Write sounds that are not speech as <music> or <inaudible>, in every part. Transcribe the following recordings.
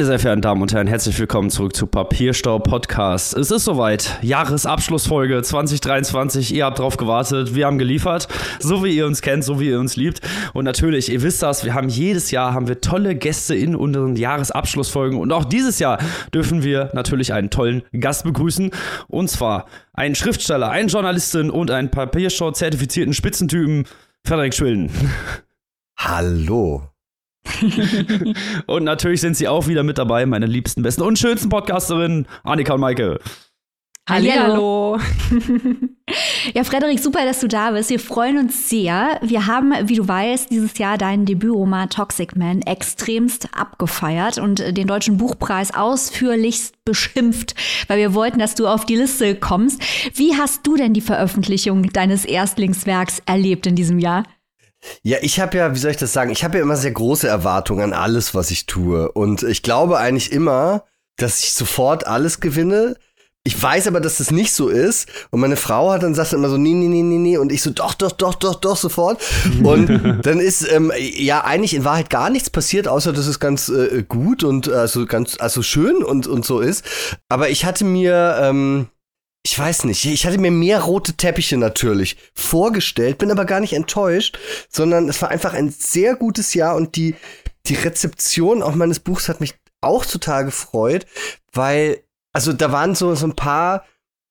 Meine sehr verehrten Damen und Herren, herzlich willkommen zurück zu Papierstau Podcast. Es ist soweit. Jahresabschlussfolge 2023. Ihr habt drauf gewartet. Wir haben geliefert. So wie ihr uns kennt, so wie ihr uns liebt. Und natürlich, ihr wisst das, wir haben jedes Jahr haben wir tolle Gäste in unseren Jahresabschlussfolgen. Und auch dieses Jahr dürfen wir natürlich einen tollen Gast begrüßen. Und zwar einen Schriftsteller, einen Journalistin und einen Papierstau zertifizierten Spitzentypen, Frederik Schwilden. Hallo. <laughs> und natürlich sind sie auch wieder mit dabei, meine liebsten, besten und schönsten Podcasterinnen, Annika und Maike. Hallo. <laughs> ja, Frederik, super, dass du da bist. Wir freuen uns sehr. Wir haben, wie du weißt, dieses Jahr deinen Debütroman Toxic Man extremst abgefeiert und den Deutschen Buchpreis ausführlichst beschimpft, weil wir wollten, dass du auf die Liste kommst. Wie hast du denn die Veröffentlichung deines Erstlingswerks erlebt in diesem Jahr? Ja, ich habe ja, wie soll ich das sagen? Ich habe ja immer sehr große Erwartungen an alles, was ich tue. Und ich glaube eigentlich immer, dass ich sofort alles gewinne. Ich weiß aber, dass das nicht so ist. Und meine Frau hat dann sagt immer so, nee, nee, nee, nee, nee. Und ich so, doch, doch, doch, doch, doch, sofort. Und <laughs> dann ist ähm, ja eigentlich in Wahrheit gar nichts passiert, außer dass es ganz äh, gut und also ganz, also schön und, und so ist. Aber ich hatte mir, ähm, ich weiß nicht, ich hatte mir mehr rote Teppiche natürlich vorgestellt, bin aber gar nicht enttäuscht, sondern es war einfach ein sehr gutes Jahr und die, die Rezeption auch meines Buchs hat mich auch total gefreut, weil, also da waren so, so ein paar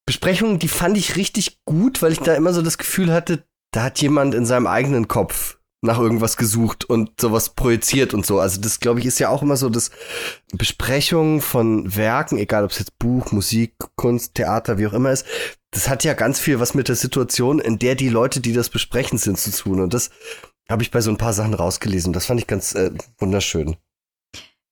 Besprechungen, die fand ich richtig gut, weil ich da immer so das Gefühl hatte, da hat jemand in seinem eigenen Kopf nach irgendwas gesucht und sowas projiziert und so. Also das, glaube ich, ist ja auch immer so, dass Besprechungen von Werken, egal ob es jetzt Buch, Musik, Kunst, Theater, wie auch immer ist, das hat ja ganz viel was mit der Situation, in der die Leute, die das besprechen, sind, zu tun. Und das habe ich bei so ein paar Sachen rausgelesen. Das fand ich ganz äh, wunderschön.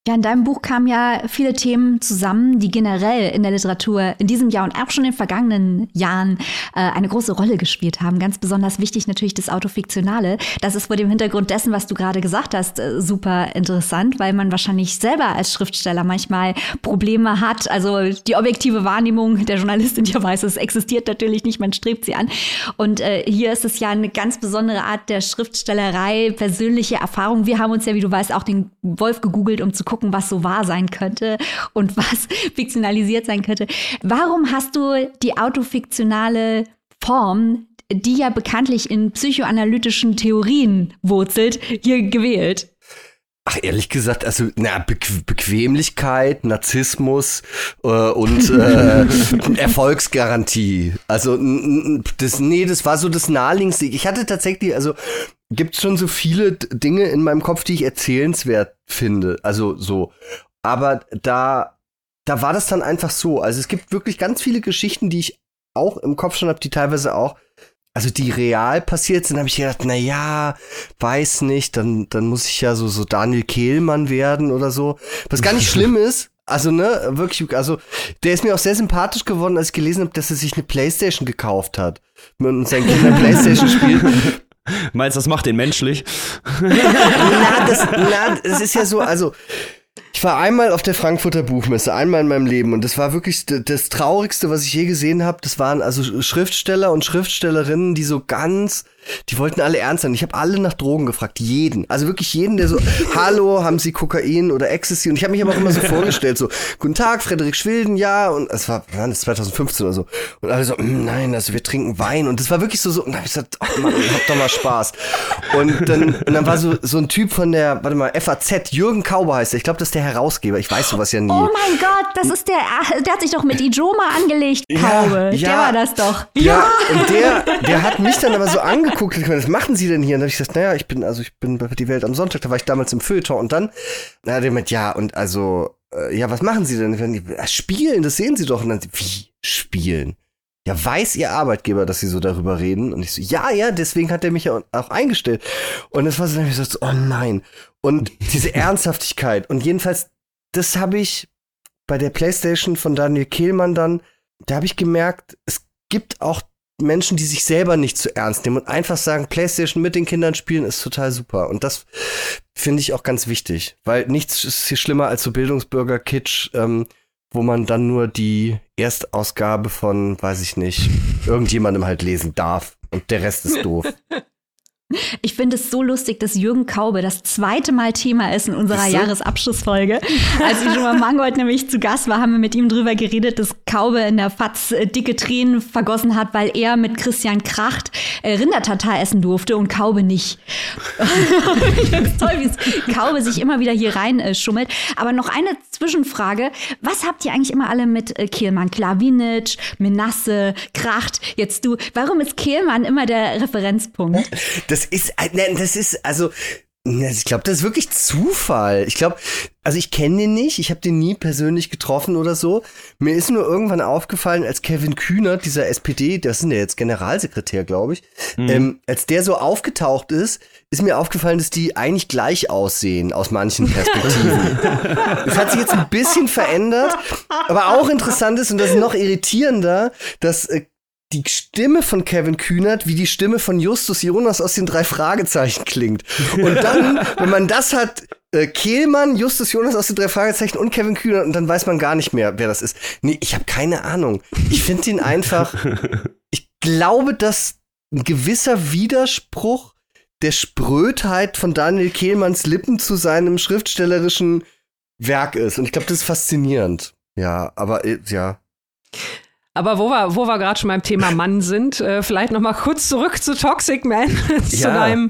Ja, in deinem Buch kamen ja viele Themen zusammen, die generell in der Literatur in diesem Jahr und auch schon in den vergangenen Jahren äh, eine große Rolle gespielt haben. Ganz besonders wichtig natürlich das Autofiktionale. Das ist vor dem Hintergrund dessen, was du gerade gesagt hast, äh, super interessant, weil man wahrscheinlich selber als Schriftsteller manchmal Probleme hat. Also die objektive Wahrnehmung der Journalistin, die weiß, es existiert natürlich nicht, man strebt sie an. Und äh, hier ist es ja eine ganz besondere Art der Schriftstellerei, persönliche Erfahrung. Wir haben uns ja, wie du weißt, auch den Wolf gegoogelt, um zu gucken, gucken, was so wahr sein könnte und was <laughs> fiktionalisiert sein könnte. Warum hast du die autofiktionale Form, die ja bekanntlich in psychoanalytischen Theorien wurzelt, hier gewählt? Ach, ehrlich gesagt, also na, Be Bequemlichkeit, Narzissmus äh, und äh, <laughs> Erfolgsgarantie. Also das, nee, das war so das naheliegendste. Ich hatte tatsächlich, also gibt's schon so viele Dinge in meinem Kopf, die ich erzählenswert finde. Also so. Aber da, da war das dann einfach so. Also es gibt wirklich ganz viele Geschichten, die ich auch im Kopf schon habe, die teilweise auch also die real passiert sind, habe ich gedacht, na ja, weiß nicht, dann dann muss ich ja so so Daniel Kehlmann werden oder so. Was gar nicht <laughs> schlimm ist, also ne, wirklich, also der ist mir auch sehr sympathisch geworden, als ich gelesen habe, dass er sich eine Playstation gekauft hat und sein Kind Playstation spielt. <laughs> Meinst du, das macht den menschlich? na, das, na, das ist ja so, also ich war einmal auf der Frankfurter Buchmesse, einmal in meinem Leben und das war wirklich das Traurigste, was ich je gesehen habe. Das waren also Schriftsteller und Schriftstellerinnen, die so ganz die wollten alle ernst sein. Ich habe alle nach Drogen gefragt, jeden. Also wirklich jeden, der so, <laughs> hallo, haben Sie Kokain oder Ecstasy? Und ich habe mich aber auch immer so vorgestellt, so, guten Tag, Frederik Schwilden, ja. Und es war, wann das 2015 oder so. Und alle so, mm, nein, also wir trinken Wein. Und das war wirklich so, so, und dann hab ich gesagt, oh Mann, hab doch mal Spaß. Und dann, und dann war so, so ein Typ von der, warte mal, FAZ, Jürgen Kauber heißt der. Ich glaube, das ist der Herausgeber. Ich weiß sowas ja nie. Oh mein Gott, das ist der, der hat sich doch mit Ijoma angelegt, Kaube. Ja, ja, der war das doch. Ja, ja, und der, der hat mich dann aber so angeguckt angeguckt, was machen Sie denn hier? Und dann habe ich gesagt, naja, ich bin, also ich bin bei die Welt am Sonntag, da war ich damals im Feuilleton und dann, na, hat er mit, ja, und also, äh, ja, was machen Sie denn? Die, ja, spielen, das sehen Sie doch. Und dann, wie, spielen? Ja, weiß Ihr Arbeitgeber, dass Sie so darüber reden? Und ich so, ja, ja, deswegen hat er mich ja auch eingestellt. Und das war so, ich gesagt, oh nein. Und diese <laughs> Ernsthaftigkeit. Und jedenfalls, das habe ich bei der Playstation von Daniel Kehlmann dann, da habe ich gemerkt, es gibt auch Menschen, die sich selber nicht zu ernst nehmen und einfach sagen, PlayStation mit den Kindern spielen ist total super. Und das finde ich auch ganz wichtig, weil nichts ist hier schlimmer als so Bildungsbürger-Kitsch, ähm, wo man dann nur die Erstausgabe von, weiß ich nicht, irgendjemandem halt lesen darf und der Rest ist doof. <laughs> Ich finde es so lustig, dass Jürgen Kaube das zweite Mal Thema ist in unserer so? Jahresabschlussfolge. Als ich schon mal <laughs> Mangold nämlich zu Gast war, haben wir mit ihm drüber geredet, dass Kaube in der Fatz äh, dicke Tränen vergossen hat, weil er mit Christian Kracht äh, Rindertatar essen durfte und Kaube nicht. <laughs> toll, wie Kaube sich immer wieder hier rein äh, schummelt. Aber noch eine Zwischenfrage. Was habt ihr eigentlich immer alle mit Kehlmann? Klavinic, Menasse, Kracht, jetzt du. Warum ist Kehlmann immer der Referenzpunkt? Das das ist, äh, das ist, also, ich glaube, das ist wirklich Zufall. Ich glaube, also ich kenne den nicht, ich habe den nie persönlich getroffen oder so. Mir ist nur irgendwann aufgefallen, als Kevin Kühner, dieser SPD, das ist ja jetzt Generalsekretär, glaube ich, mhm. ähm, als der so aufgetaucht ist, ist mir aufgefallen, dass die eigentlich gleich aussehen aus manchen Perspektiven. das hat sich jetzt ein bisschen verändert, aber auch interessant ist und das ist noch irritierender, dass äh, die Stimme von Kevin Kühnert wie die Stimme von Justus Jonas aus den drei Fragezeichen klingt. Und dann, <laughs> wenn man das hat, äh, Kehlmann, Justus Jonas aus den drei Fragezeichen und Kevin Kühnert und dann weiß man gar nicht mehr, wer das ist. Nee, ich habe keine Ahnung. Ich finde ihn einfach. <laughs> Ich glaube, dass ein gewisser Widerspruch der Sprödheit von Daniel Kehlmanns Lippen zu seinem schriftstellerischen Werk ist. Und ich glaube, das ist faszinierend. Ja, aber äh, ja. Aber wo wir, wo wir gerade schon beim Thema Mann sind, äh, vielleicht noch mal kurz zurück zu Toxic Man, <laughs> zu ja. deinem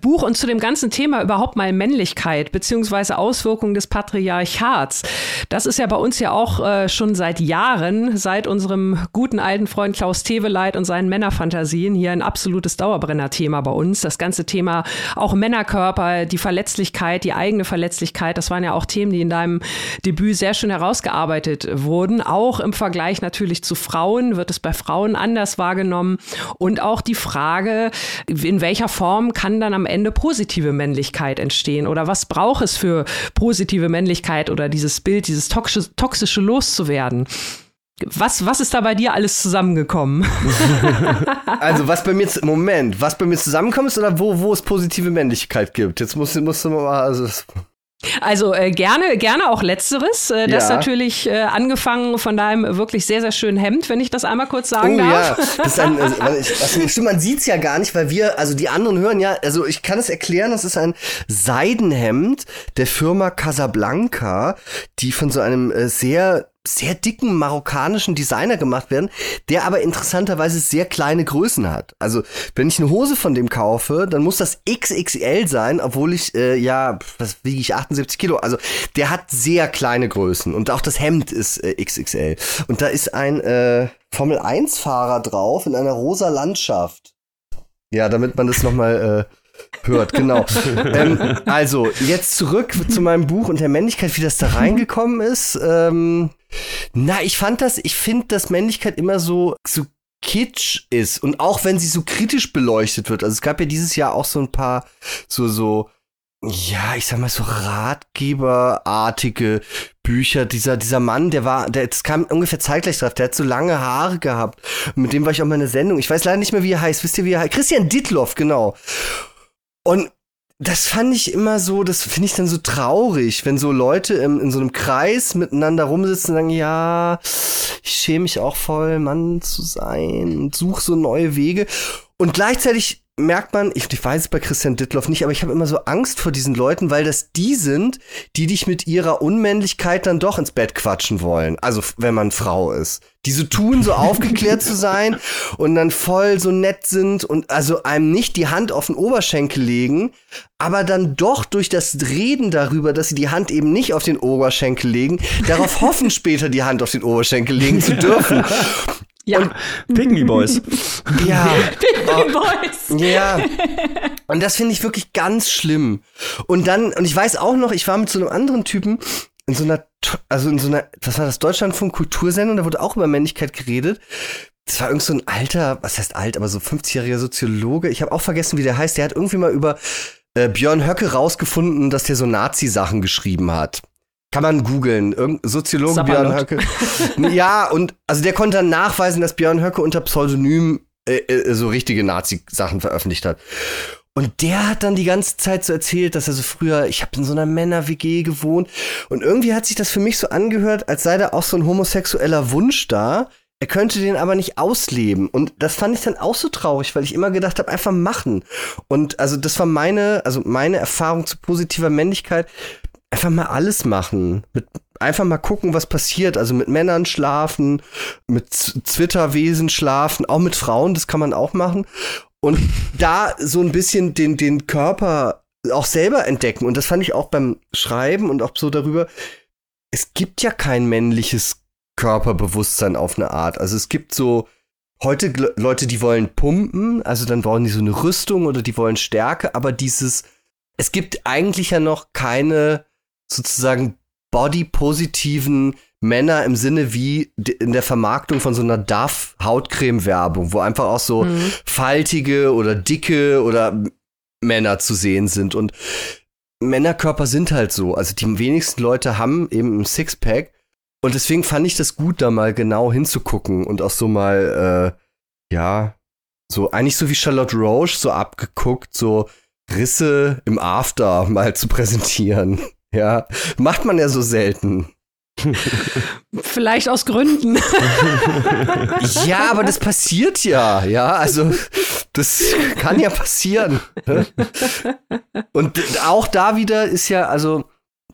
Buch und zu dem ganzen Thema überhaupt mal Männlichkeit beziehungsweise Auswirkungen des Patriarchats. Das ist ja bei uns ja auch äh, schon seit Jahren, seit unserem guten alten Freund Klaus Teweleit und seinen Männerfantasien hier ein absolutes Dauerbrenner-Thema bei uns. Das ganze Thema auch Männerkörper, die Verletzlichkeit, die eigene Verletzlichkeit, das waren ja auch Themen, die in deinem Debüt sehr schön herausgearbeitet wurden, auch im Vergleich natürlich zu Frauen? Wird es bei Frauen anders wahrgenommen? Und auch die Frage, in welcher Form kann dann am Ende positive Männlichkeit entstehen? Oder was braucht es für positive Männlichkeit oder dieses Bild, dieses toxische, toxische loszuwerden? Was, was ist da bei dir alles zusammengekommen? <laughs> also, was bei mir, Moment, was bei mir zusammenkommt oder wo, wo es positive Männlichkeit gibt? Jetzt musst, musst du mal, also, also äh, gerne, gerne auch letzteres. Äh, das ja. natürlich äh, angefangen von deinem wirklich sehr, sehr schönen Hemd, wenn ich das einmal kurz sagen oh, darf. Ja, das ist ein, also, also, stimmt, man sieht's ja gar nicht, weil wir, also die anderen hören ja, also ich kann es erklären, das ist ein Seidenhemd der Firma Casablanca, die von so einem äh, sehr sehr dicken marokkanischen Designer gemacht werden, der aber interessanterweise sehr kleine Größen hat. Also wenn ich eine Hose von dem kaufe, dann muss das XXL sein, obwohl ich äh, ja, was wiege ich 78 Kilo. Also der hat sehr kleine Größen und auch das Hemd ist äh, XXL. Und da ist ein äh, Formel 1 Fahrer drauf in einer rosa Landschaft. Ja, damit man das noch mal äh, hört, genau. <laughs> ähm, also, jetzt zurück zu meinem Buch und der Männlichkeit, wie das da reingekommen ist. Ähm, na, ich fand das, ich finde, dass Männlichkeit immer so, so kitsch ist und auch wenn sie so kritisch beleuchtet wird. Also es gab ja dieses Jahr auch so ein paar so so ja, ich sag mal so Ratgeberartige Bücher. Dieser dieser Mann, der war, der das kam ungefähr zeitgleich drauf. Der hat so lange Haare gehabt. Mit dem war ich auch mal in der Sendung. Ich weiß leider nicht mehr, wie er heißt. Wisst ihr, wie er heißt? Christian Dittloff, genau. Und das fand ich immer so, das finde ich dann so traurig, wenn so Leute im, in so einem Kreis miteinander rumsitzen und sagen, ja, ich schäme mich auch voll, Mann zu sein und suche so neue Wege. Und gleichzeitig merkt man, ich, ich weiß es bei Christian Dittloff nicht, aber ich habe immer so Angst vor diesen Leuten, weil das die sind, die dich mit ihrer Unmännlichkeit dann doch ins Bett quatschen wollen. Also wenn man Frau ist. Die so tun, so aufgeklärt zu sein und dann voll so nett sind und also einem nicht die Hand auf den Oberschenkel legen, aber dann doch durch das Reden darüber, dass sie die Hand eben nicht auf den Oberschenkel legen, darauf hoffen, <laughs> später die Hand auf den Oberschenkel legen zu dürfen. <laughs> Ja. Und Pygmy Boys. <laughs> Ja. Pygmy Boys. Ja. Und das finde ich wirklich ganz schlimm. Und dann, und ich weiß auch noch, ich war mit so einem anderen Typen in so einer, also in so einer, was war das, Deutschlandfunk Kultursendung, da wurde auch über Männlichkeit geredet. Das war irgend so ein alter, was heißt alt, aber so 50-jähriger Soziologe. Ich habe auch vergessen, wie der heißt. Der hat irgendwie mal über äh, Björn Höcke rausgefunden, dass der so Nazi-Sachen geschrieben hat. Kann man googeln. Irgendein Soziologe Sapperlot. Björn Höcke. ja, und also der konnte dann nachweisen, dass Björn Höcke unter Pseudonym äh, äh, so richtige Nazi-Sachen veröffentlicht hat. Und der hat dann die ganze Zeit so erzählt, dass er so früher, ich habe in so einer Männer-WG gewohnt. Und irgendwie hat sich das für mich so angehört, als sei da auch so ein homosexueller Wunsch da. er könnte den aber nicht ausleben. Und das fand ich dann auch so traurig, weil ich immer gedacht habe, einfach machen. Und also das war meine, also meine Erfahrung zu positiver Männlichkeit. Einfach mal alles machen. Mit, einfach mal gucken, was passiert. Also mit Männern schlafen, mit Zwitterwesen schlafen, auch mit Frauen, das kann man auch machen. Und da so ein bisschen den, den Körper auch selber entdecken. Und das fand ich auch beim Schreiben und auch so darüber. Es gibt ja kein männliches Körperbewusstsein auf eine Art. Also es gibt so heute Leute, die wollen pumpen, also dann brauchen die so eine Rüstung oder die wollen Stärke, aber dieses, es gibt eigentlich ja noch keine sozusagen body-positiven Männer im Sinne wie in der Vermarktung von so einer Duff Hautcreme-Werbung, wo einfach auch so mhm. faltige oder dicke oder Männer zu sehen sind und Männerkörper sind halt so. Also die wenigsten Leute haben eben ein Sixpack und deswegen fand ich das gut, da mal genau hinzugucken und auch so mal, äh, ja, so eigentlich so wie Charlotte Roche so abgeguckt, so Risse im After mal zu präsentieren. <laughs> Ja, macht man ja so selten. Vielleicht aus Gründen. <laughs> ja, aber das passiert ja, ja, also das kann ja passieren. Und auch da wieder ist ja, also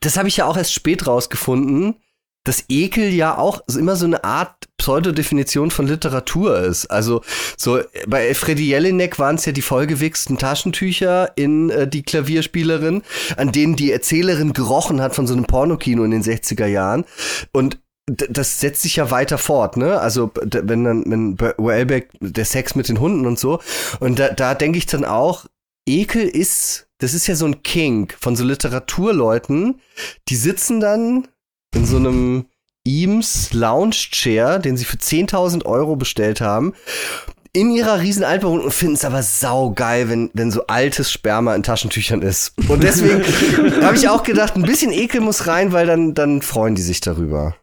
das habe ich ja auch erst spät rausgefunden, dass Ekel ja auch immer so eine Art Pseudodefinition von Literatur ist. Also so bei Freddy Jelinek waren es ja die vollgewichsten Taschentücher in äh, die Klavierspielerin, an denen die Erzählerin gerochen hat von so einem Pornokino in den 60er Jahren. Und das setzt sich ja weiter fort, ne? Also wenn dann, wenn Wellbeck der Sex mit den Hunden und so. Und da, da denke ich dann auch, Ekel ist, das ist ja so ein Kink von so Literaturleuten, die sitzen dann in so einem Eames Lounge Chair, den sie für 10.000 Euro bestellt haben, in ihrer riesen Altbauwohnung und finden es aber saugeil, wenn, wenn so altes Sperma in Taschentüchern ist. Und deswegen <laughs> habe ich auch gedacht, ein bisschen Ekel muss rein, weil dann, dann freuen die sich darüber.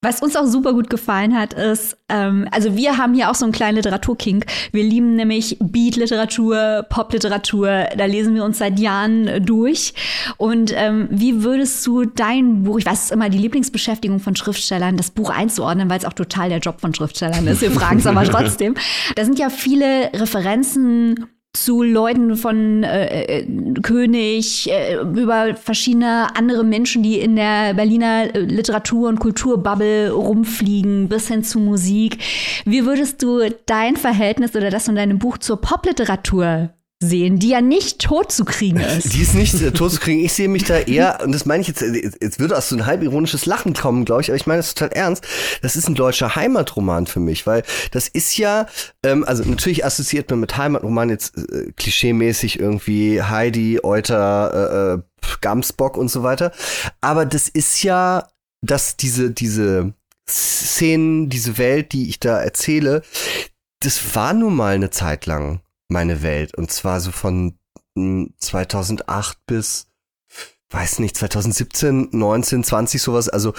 Was uns auch super gut gefallen hat, ist, ähm, also wir haben hier auch so einen kleinen Literaturkink. Wir lieben nämlich Beat-Literatur, Pop-Literatur. Da lesen wir uns seit Jahren durch. Und ähm, wie würdest du dein Buch, ich weiß, es ist immer die Lieblingsbeschäftigung von Schriftstellern, das Buch einzuordnen, weil es auch total der Job von Schriftstellern ist. Wir fragen es aber <laughs> trotzdem. Da sind ja viele Referenzen zu Leuten von äh, äh, König, äh, über verschiedene andere Menschen, die in der Berliner äh, Literatur- und Kulturbubble rumfliegen, bis hin zu Musik. Wie würdest du dein Verhältnis oder das von deinem Buch zur Popliteratur sehen, die ja nicht tot zu kriegen <laughs> ist. Die ist nicht äh, tot zu kriegen. Ich sehe mich da eher, und das meine ich jetzt, äh, jetzt würde aus so ein halb ironisches Lachen kommen, glaube ich, aber ich meine das total ernst. Das ist ein deutscher Heimatroman für mich, weil das ist ja, ähm, also natürlich assoziiert man mit Heimatroman jetzt äh, klischeemäßig irgendwie Heidi, Euter, äh, äh, Gamsbock und so weiter. Aber das ist ja, dass diese, diese Szenen, diese Welt, die ich da erzähle, das war nun mal eine Zeit lang meine Welt. Und zwar so von 2008 hm, bis, weiß nicht, 2017, 19, 20 sowas. Also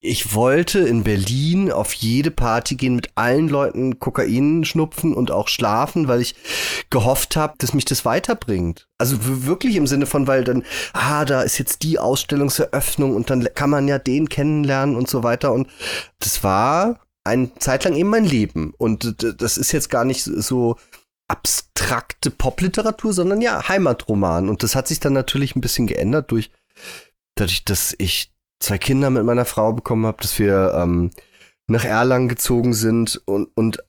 ich wollte in Berlin auf jede Party gehen, mit allen Leuten Kokain schnupfen und auch schlafen, weil ich gehofft habe, dass mich das weiterbringt. Also wirklich im Sinne von, weil dann, ah, da ist jetzt die Ausstellungseröffnung und dann kann man ja den kennenlernen und so weiter. Und das war eine Zeit lang eben mein Leben. Und das ist jetzt gar nicht so abstrakte Popliteratur, sondern ja Heimatroman. Und das hat sich dann natürlich ein bisschen geändert durch, dadurch, dass ich zwei Kinder mit meiner Frau bekommen habe, dass wir ähm, nach Erlangen gezogen sind und, und,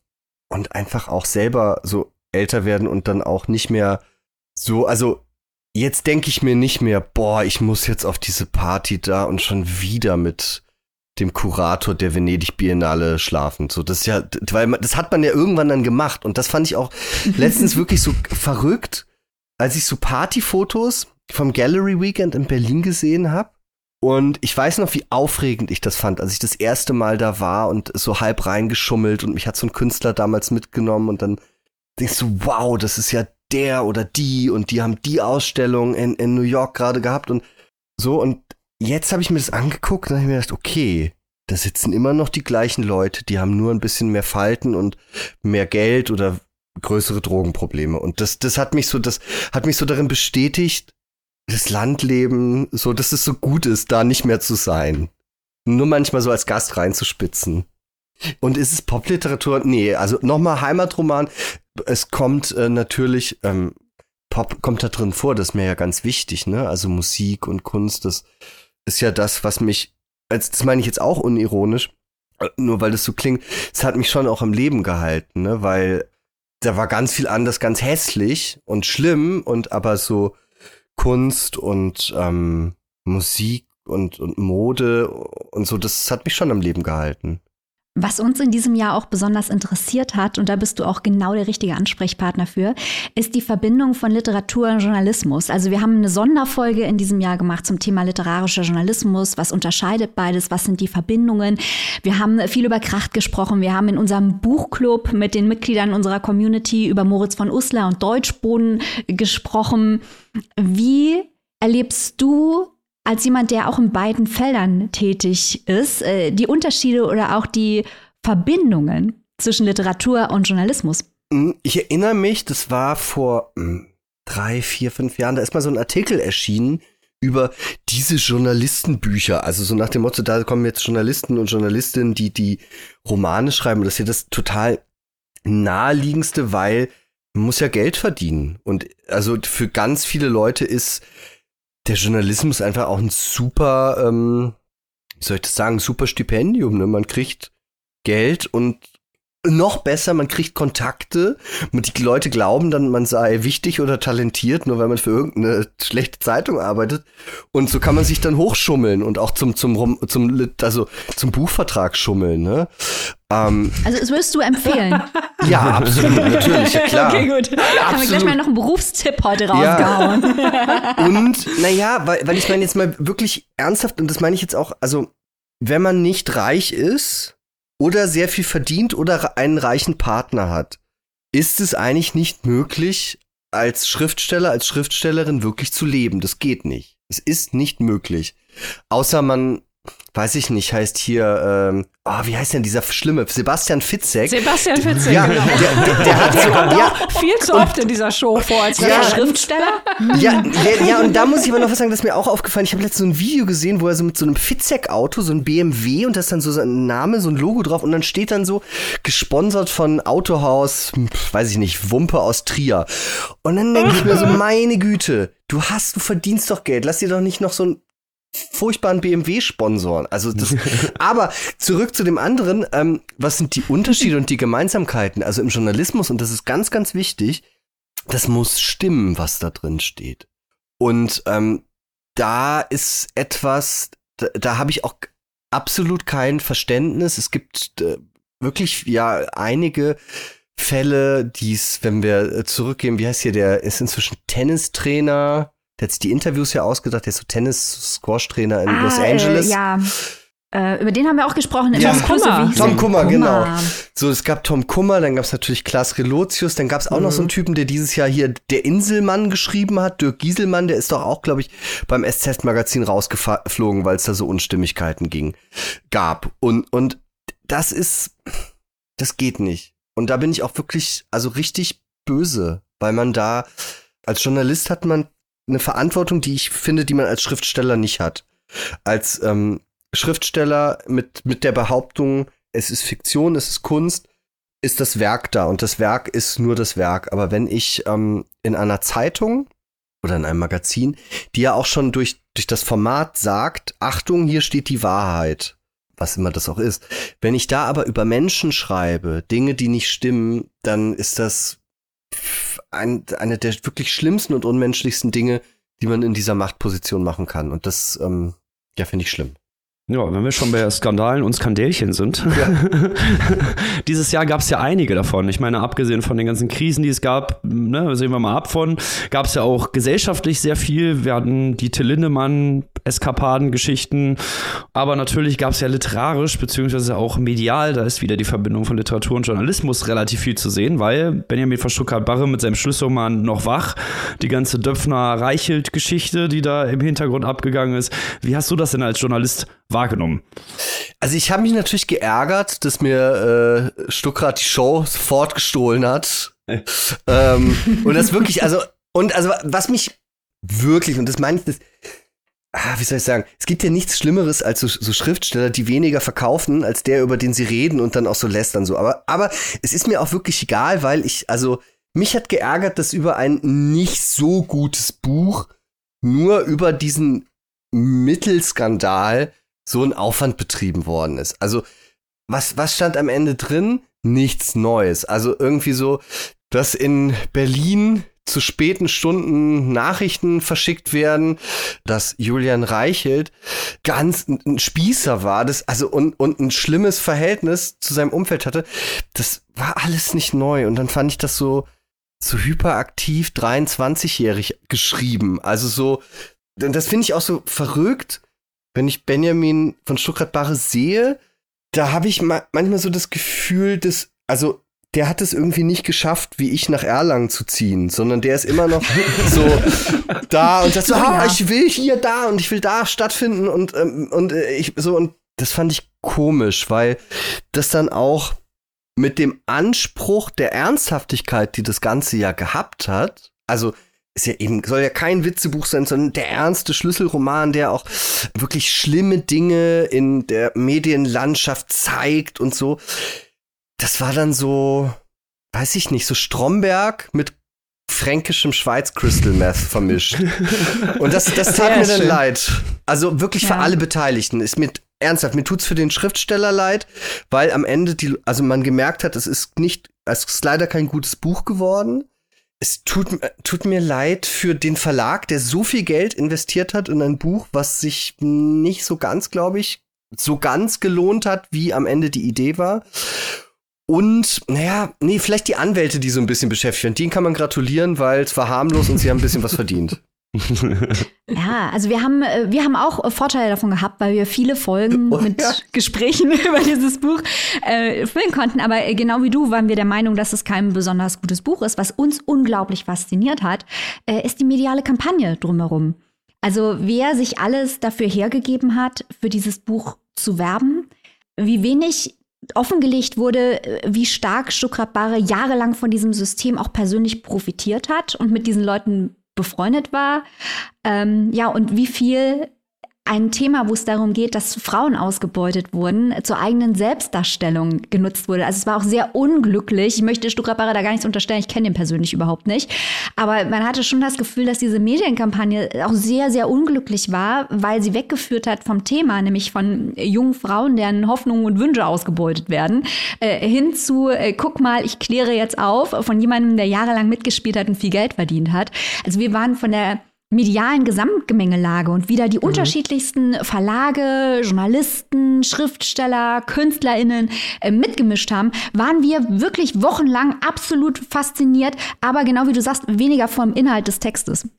und einfach auch selber so älter werden und dann auch nicht mehr so, also jetzt denke ich mir nicht mehr, boah, ich muss jetzt auf diese Party da und schon wieder mit dem Kurator der Venedig Biennale schlafen. So, das ist ja, weil das hat man ja irgendwann dann gemacht und das fand ich auch letztens <laughs> wirklich so verrückt, als ich so Partyfotos vom Gallery Weekend in Berlin gesehen habe. Und ich weiß noch, wie aufregend ich das fand, als ich das erste Mal da war und so halb reingeschummelt und mich hat so ein Künstler damals mitgenommen und dann denkst du, wow, das ist ja der oder die und die haben die Ausstellung in, in New York gerade gehabt und so und jetzt habe ich mir das angeguckt und habe mir gedacht, okay, da sitzen immer noch die gleichen Leute, die haben nur ein bisschen mehr Falten und mehr Geld oder größere Drogenprobleme. Und das, das hat mich so, das hat mich so darin bestätigt, das Landleben, so, dass es so gut ist, da nicht mehr zu sein. Nur manchmal so als Gast reinzuspitzen. Und ist es Popliteratur? Nee, also nochmal Heimatroman. Es kommt äh, natürlich, ähm, Pop kommt da drin vor, das ist mir ja ganz wichtig, ne? Also Musik und Kunst, das ist ja das, was mich, als das meine ich jetzt auch unironisch, nur weil das so klingt, es hat mich schon auch im Leben gehalten, ne? Weil da war ganz viel anders, ganz hässlich und schlimm und aber so Kunst und ähm, Musik und, und Mode und so, das hat mich schon am Leben gehalten. Was uns in diesem Jahr auch besonders interessiert hat, und da bist du auch genau der richtige Ansprechpartner für, ist die Verbindung von Literatur und Journalismus. Also wir haben eine Sonderfolge in diesem Jahr gemacht zum Thema literarischer Journalismus. Was unterscheidet beides? Was sind die Verbindungen? Wir haben viel über Kracht gesprochen. Wir haben in unserem Buchclub mit den Mitgliedern unserer Community über Moritz von Uslar und Deutschboden gesprochen. Wie erlebst du als jemand, der auch in beiden Feldern tätig ist, äh, die Unterschiede oder auch die Verbindungen zwischen Literatur und Journalismus? Hm, ich erinnere mich, das war vor hm, drei, vier, fünf Jahren, da ist mal so ein Artikel erschienen über diese Journalistenbücher. Also so nach dem Motto, da kommen jetzt Journalisten und Journalistinnen, die die Romane schreiben. das ist ja das total naheliegendste, weil man muss ja Geld verdienen. Und also für ganz viele Leute ist der Journalismus einfach auch ein super, ähm, wie soll ich das sagen, super Stipendium. Ne? Man kriegt Geld und noch besser, man kriegt Kontakte. Und die Leute glauben dann, man sei wichtig oder talentiert, nur weil man für irgendeine schlechte Zeitung arbeitet. Und so kann man sich dann hochschummeln und auch zum, zum, zum, also zum Buchvertrag schummeln. Ne? Ähm, also das würdest du empfehlen? <laughs> ja, <laughs> absolut, natürlich, ja klar. Okay, gut. Ja, Haben wir gleich mal noch einen Berufstipp heute rausgehauen. <laughs> <laughs> Ja. Und, naja, weil, weil ich meine jetzt mal wirklich ernsthaft, und das meine ich jetzt auch, also wenn man nicht reich ist oder sehr viel verdient oder einen reichen Partner hat, ist es eigentlich nicht möglich, als Schriftsteller, als Schriftstellerin wirklich zu leben. Das geht nicht. Es ist nicht möglich. Außer man weiß ich nicht, heißt hier, ähm, oh, wie heißt denn dieser schlimme? Sebastian Fitzek. Sebastian Fitzek, ja, genau. Der, der, der hat so, ja, viel zu oft in dieser Show vor als ja, Schriftsteller. Ja, ja, ja, und da muss ich aber noch was sagen, das ist mir auch aufgefallen. Ich habe letztens so ein Video gesehen, wo er so mit so einem Fitzek-Auto, so ein BMW und da ist dann so ein Name, so ein Logo drauf und dann steht dann so gesponsert von Autohaus, weiß ich nicht, Wumpe aus Trier. Und dann denke ich mir so, <laughs> meine Güte, du hast, du verdienst doch Geld, lass dir doch nicht noch so ein furchtbaren BMW-Sponsoren. Also das, <laughs> aber zurück zu dem anderen, ähm, was sind die Unterschiede und die Gemeinsamkeiten? Also im Journalismus, und das ist ganz, ganz wichtig, das muss stimmen, was da drin steht. Und ähm, da ist etwas, da, da habe ich auch absolut kein Verständnis. Es gibt äh, wirklich ja einige Fälle, die es, wenn wir äh, zurückgehen, wie heißt hier der, ist inzwischen Tennistrainer, der hat sich die Interviews ja ausgedacht, der ist so Tennis-Squash-Trainer in ah, Los Angeles. Äh, ja. Äh, über den haben wir auch gesprochen. Ja, Tom Kummer. Tom Kummer, genau. So, es gab Tom Kummer, dann gab es natürlich Klaas Relotius, dann gab es auch mhm. noch so einen mhm. Typen, der dieses Jahr hier Der Inselmann geschrieben hat, Dirk Gieselmann, der ist doch auch, glaube ich, beim SZ-Magazin rausgeflogen, weil es da so Unstimmigkeiten ging, gab. Und, und das ist, das geht nicht. Und da bin ich auch wirklich, also richtig böse, weil man da, als Journalist hat man eine Verantwortung, die ich finde, die man als Schriftsteller nicht hat. Als ähm, Schriftsteller mit, mit der Behauptung, es ist Fiktion, es ist Kunst, ist das Werk da und das Werk ist nur das Werk. Aber wenn ich ähm, in einer Zeitung oder in einem Magazin, die ja auch schon durch, durch das Format sagt, Achtung, hier steht die Wahrheit, was immer das auch ist. Wenn ich da aber über Menschen schreibe, Dinge, die nicht stimmen, dann ist das ein, eine der wirklich schlimmsten und unmenschlichsten Dinge, die man in dieser Machtposition machen kann. Und das, ähm, ja, finde ich schlimm. Ja, wenn wir schon bei Skandalen und Skandälchen sind. Ja. <laughs> Dieses Jahr gab es ja einige davon. Ich meine, abgesehen von den ganzen Krisen, die es gab, ne, sehen wir mal ab von, gab es ja auch gesellschaftlich sehr viel. Wir hatten die Till Lindemann Eskapaden-Geschichten, aber natürlich gab es ja literarisch beziehungsweise auch medial, da ist wieder die Verbindung von Literatur und Journalismus relativ viel zu sehen, weil Benjamin von Stuttgart-Barre mit seinem Schlüsselroman noch wach, die ganze Döpfner-Reichelt-Geschichte, die da im Hintergrund abgegangen ist. Wie hast du das denn als Journalist wahrgenommen? Also ich habe mich natürlich geärgert, dass mir äh, Stuckrad die Show sofort gestohlen hat. <laughs> ähm, und das wirklich, also, und also was mich wirklich, und das meine ich, das, ah, wie soll ich sagen, es gibt ja nichts Schlimmeres als so, so, Schriftsteller, die weniger verkaufen als der, über den sie reden und dann auch so lästern so. Aber, aber es ist mir auch wirklich egal, weil ich, also mich hat geärgert, dass über ein nicht so gutes Buch nur über diesen Mittelskandal so ein Aufwand betrieben worden ist. Also was, was stand am Ende drin? Nichts Neues. Also irgendwie so, dass in Berlin zu späten Stunden Nachrichten verschickt werden, dass Julian Reichelt ganz ein Spießer war, das also und, und ein schlimmes Verhältnis zu seinem Umfeld hatte. Das war alles nicht neu und dann fand ich das so so hyperaktiv 23-jährig geschrieben. Also so das finde ich auch so verrückt, wenn ich Benjamin von Stuttgart-Barre sehe, da habe ich ma manchmal so das Gefühl, dass also der hat es irgendwie nicht geschafft, wie ich nach Erlangen zu ziehen, sondern der ist immer noch <laughs> so da und sagt so, ah, ich will hier da und ich will da stattfinden. Und ähm, und äh, ich so und das fand ich komisch, weil das dann auch mit dem Anspruch der Ernsthaftigkeit, die das Ganze ja gehabt hat, also ist ja eben, soll ja kein Witzebuch sein, sondern der ernste Schlüsselroman, der auch wirklich schlimme Dinge in der Medienlandschaft zeigt und so das war dann so, weiß ich nicht, so Stromberg mit fränkischem Schweiz Crystal Meth vermischt. <laughs> Und das, das tat mir dann leid. Also wirklich ja. für alle Beteiligten. Ist mir ernsthaft, mir tut's für den Schriftsteller leid, weil am Ende die, also man gemerkt hat, es ist nicht, es ist leider kein gutes Buch geworden. Es tut, tut mir leid für den Verlag, der so viel Geld investiert hat in ein Buch, was sich nicht so ganz, glaube ich, so ganz gelohnt hat, wie am Ende die Idee war. Und, naja, nee, vielleicht die Anwälte, die so ein bisschen beschäftigt werden. Denen kann man gratulieren, weil es war harmlos und sie haben ein bisschen was verdient. Ja, also wir haben, äh, wir haben auch Vorteile davon gehabt, weil wir viele Folgen oh, mit ja. Gesprächen <laughs> über dieses Buch äh, füllen konnten. Aber äh, genau wie du waren wir der Meinung, dass es kein besonders gutes Buch ist. Was uns unglaublich fasziniert hat, äh, ist die mediale Kampagne drumherum. Also wer sich alles dafür hergegeben hat, für dieses Buch zu werben, wie wenig offengelegt wurde, äh, wie stark Stuckrad Barre jahrelang von diesem System auch persönlich profitiert hat und mit diesen Leuten befreundet war. Ähm, ja, und wie viel ein Thema, wo es darum geht, dass Frauen ausgebeutet wurden, zur eigenen Selbstdarstellung genutzt wurde. Also es war auch sehr unglücklich. Ich möchte Stuckrad-Barre da gar nichts unterstellen, ich kenne ihn persönlich überhaupt nicht. Aber man hatte schon das Gefühl, dass diese Medienkampagne auch sehr, sehr unglücklich war, weil sie weggeführt hat vom Thema, nämlich von jungen Frauen, deren Hoffnungen und Wünsche ausgebeutet werden, äh, hin zu, äh, guck mal, ich kläre jetzt auf, von jemandem, der jahrelang mitgespielt hat und viel Geld verdient hat. Also wir waren von der medialen Gesamtgemengelage und wieder die mhm. unterschiedlichsten Verlage, Journalisten, Schriftsteller, KünstlerInnen äh, mitgemischt haben, waren wir wirklich wochenlang absolut fasziniert, aber genau wie du sagst, weniger vom Inhalt des Textes.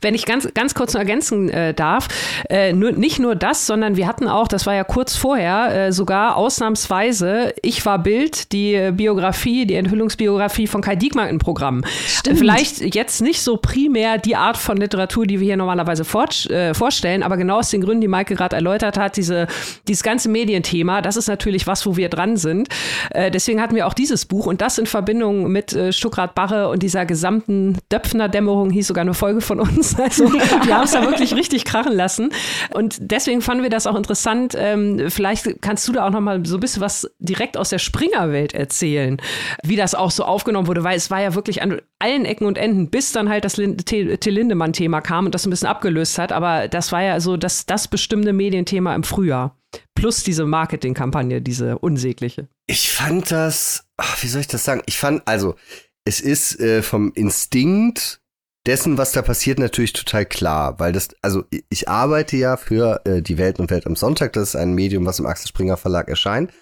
Wenn ich ganz, ganz kurz noch ergänzen äh, darf, äh, nur, nicht nur das, sondern wir hatten auch, das war ja kurz vorher, äh, sogar ausnahmsweise, ich war Bild, die Biografie, die Enthüllungsbiografie von Kai Diekmann im Programm. Stimmt. Vielleicht jetzt nicht so primär die Art von Literatur, die wir hier normalerweise vor, äh, vorstellen, aber genau aus den Gründen, die Maike gerade erläutert hat, diese, dieses ganze Medienthema, das ist natürlich was, wo wir dran sind. Äh, deswegen hatten wir auch dieses Buch und das in Verbindung mit äh, Stuckrad Barre und dieser gesamten Döpfner Dämmerung hieß sogar eine Folge von uns uns. <laughs> Also wir haben es da wirklich richtig krachen lassen. Und deswegen fanden wir das auch interessant. Ähm, vielleicht kannst du da auch noch mal so ein bisschen was direkt aus der Springer-Welt erzählen, wie das auch so aufgenommen wurde, weil es war ja wirklich an allen Ecken und Enden, bis dann halt das Till Lindemann-Thema kam und das ein bisschen abgelöst hat. Aber das war ja so das, das bestimmte Medienthema im Frühjahr. Plus diese Marketingkampagne, diese unsägliche. Ich fand das, ach, wie soll ich das sagen? Ich fand, also, es ist äh, vom Instinkt dessen, was da passiert, natürlich total klar, weil das, also ich arbeite ja für äh, die Welt und Welt am Sonntag, das ist ein Medium, was im Axel Springer Verlag erscheint.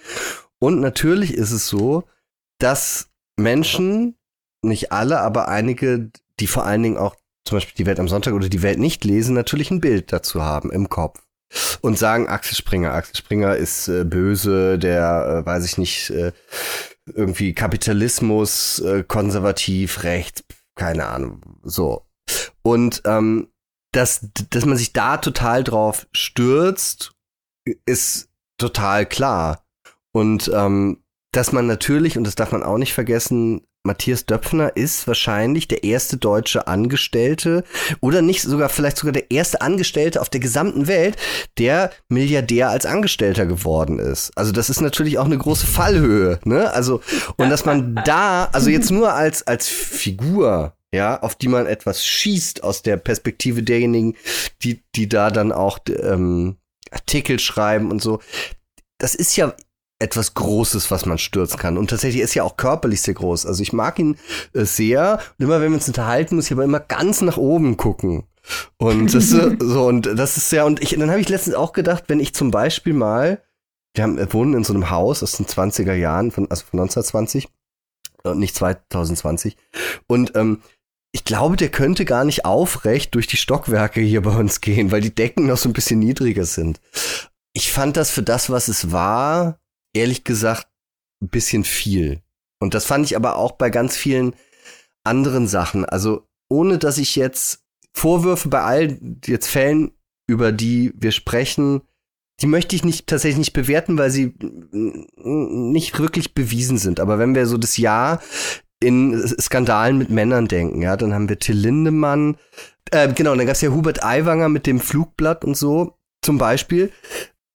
Und natürlich ist es so, dass Menschen, nicht alle, aber einige, die vor allen Dingen auch zum Beispiel die Welt am Sonntag oder die Welt nicht lesen, natürlich ein Bild dazu haben im Kopf und sagen Axel Springer, Axel Springer ist äh, böse, der äh, weiß ich nicht äh, irgendwie Kapitalismus, äh, konservativ, rechts, keine Ahnung, so. Und ähm, dass, dass man sich da total drauf stürzt, ist total klar. Und ähm, dass man natürlich, und das darf man auch nicht vergessen, Matthias Döpfner ist wahrscheinlich der erste deutsche Angestellte oder nicht sogar vielleicht sogar der erste Angestellte auf der gesamten Welt, der Milliardär als Angestellter geworden ist. Also das ist natürlich auch eine große Fallhöhe, ne? Also und dass man <laughs> da, also jetzt nur als als Figur, ja, auf die man etwas schießt aus der Perspektive derjenigen, die die da dann auch ähm, Artikel schreiben und so. Das ist ja etwas Großes, was man stürzen kann. Und tatsächlich ist ja auch körperlich sehr groß. Also ich mag ihn äh, sehr. Und immer wenn wir uns unterhalten, muss ich aber immer ganz nach oben gucken. Und das ist <laughs> so, und das ist ja, und ich, dann habe ich letztens auch gedacht, wenn ich zum Beispiel mal, wir haben, wir wohnen in so einem Haus aus den 20er Jahren, von, also von 1920, und nicht 2020. Und ähm, ich glaube, der könnte gar nicht aufrecht durch die Stockwerke hier bei uns gehen, weil die Decken noch so ein bisschen niedriger sind. Ich fand das für das, was es war, ehrlich gesagt ein bisschen viel. Und das fand ich aber auch bei ganz vielen anderen Sachen. Also ohne dass ich jetzt Vorwürfe bei all jetzt Fällen, über die wir sprechen, die möchte ich nicht tatsächlich nicht bewerten, weil sie nicht wirklich bewiesen sind. Aber wenn wir so das Jahr in Skandalen mit Männern denken, ja, dann haben wir Till Lindemann, äh, genau, dann gab es ja Hubert Aiwanger mit dem Flugblatt und so zum Beispiel.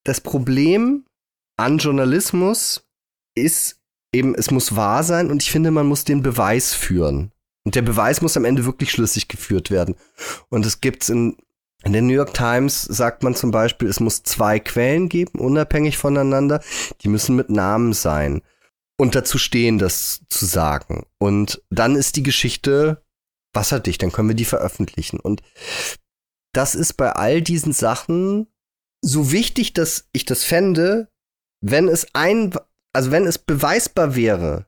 Das Problem an Journalismus ist eben, es muss wahr sein und ich finde, man muss den Beweis führen. Und der Beweis muss am Ende wirklich schlüssig geführt werden. Und es gibt's in, in der New York Times sagt man zum Beispiel, es muss zwei Quellen geben, unabhängig voneinander. Die müssen mit Namen sein. Und dazu stehen, das zu sagen. Und dann ist die Geschichte wasserdicht, dann können wir die veröffentlichen. Und das ist bei all diesen Sachen so wichtig, dass ich das fände, wenn es ein, also wenn es beweisbar wäre,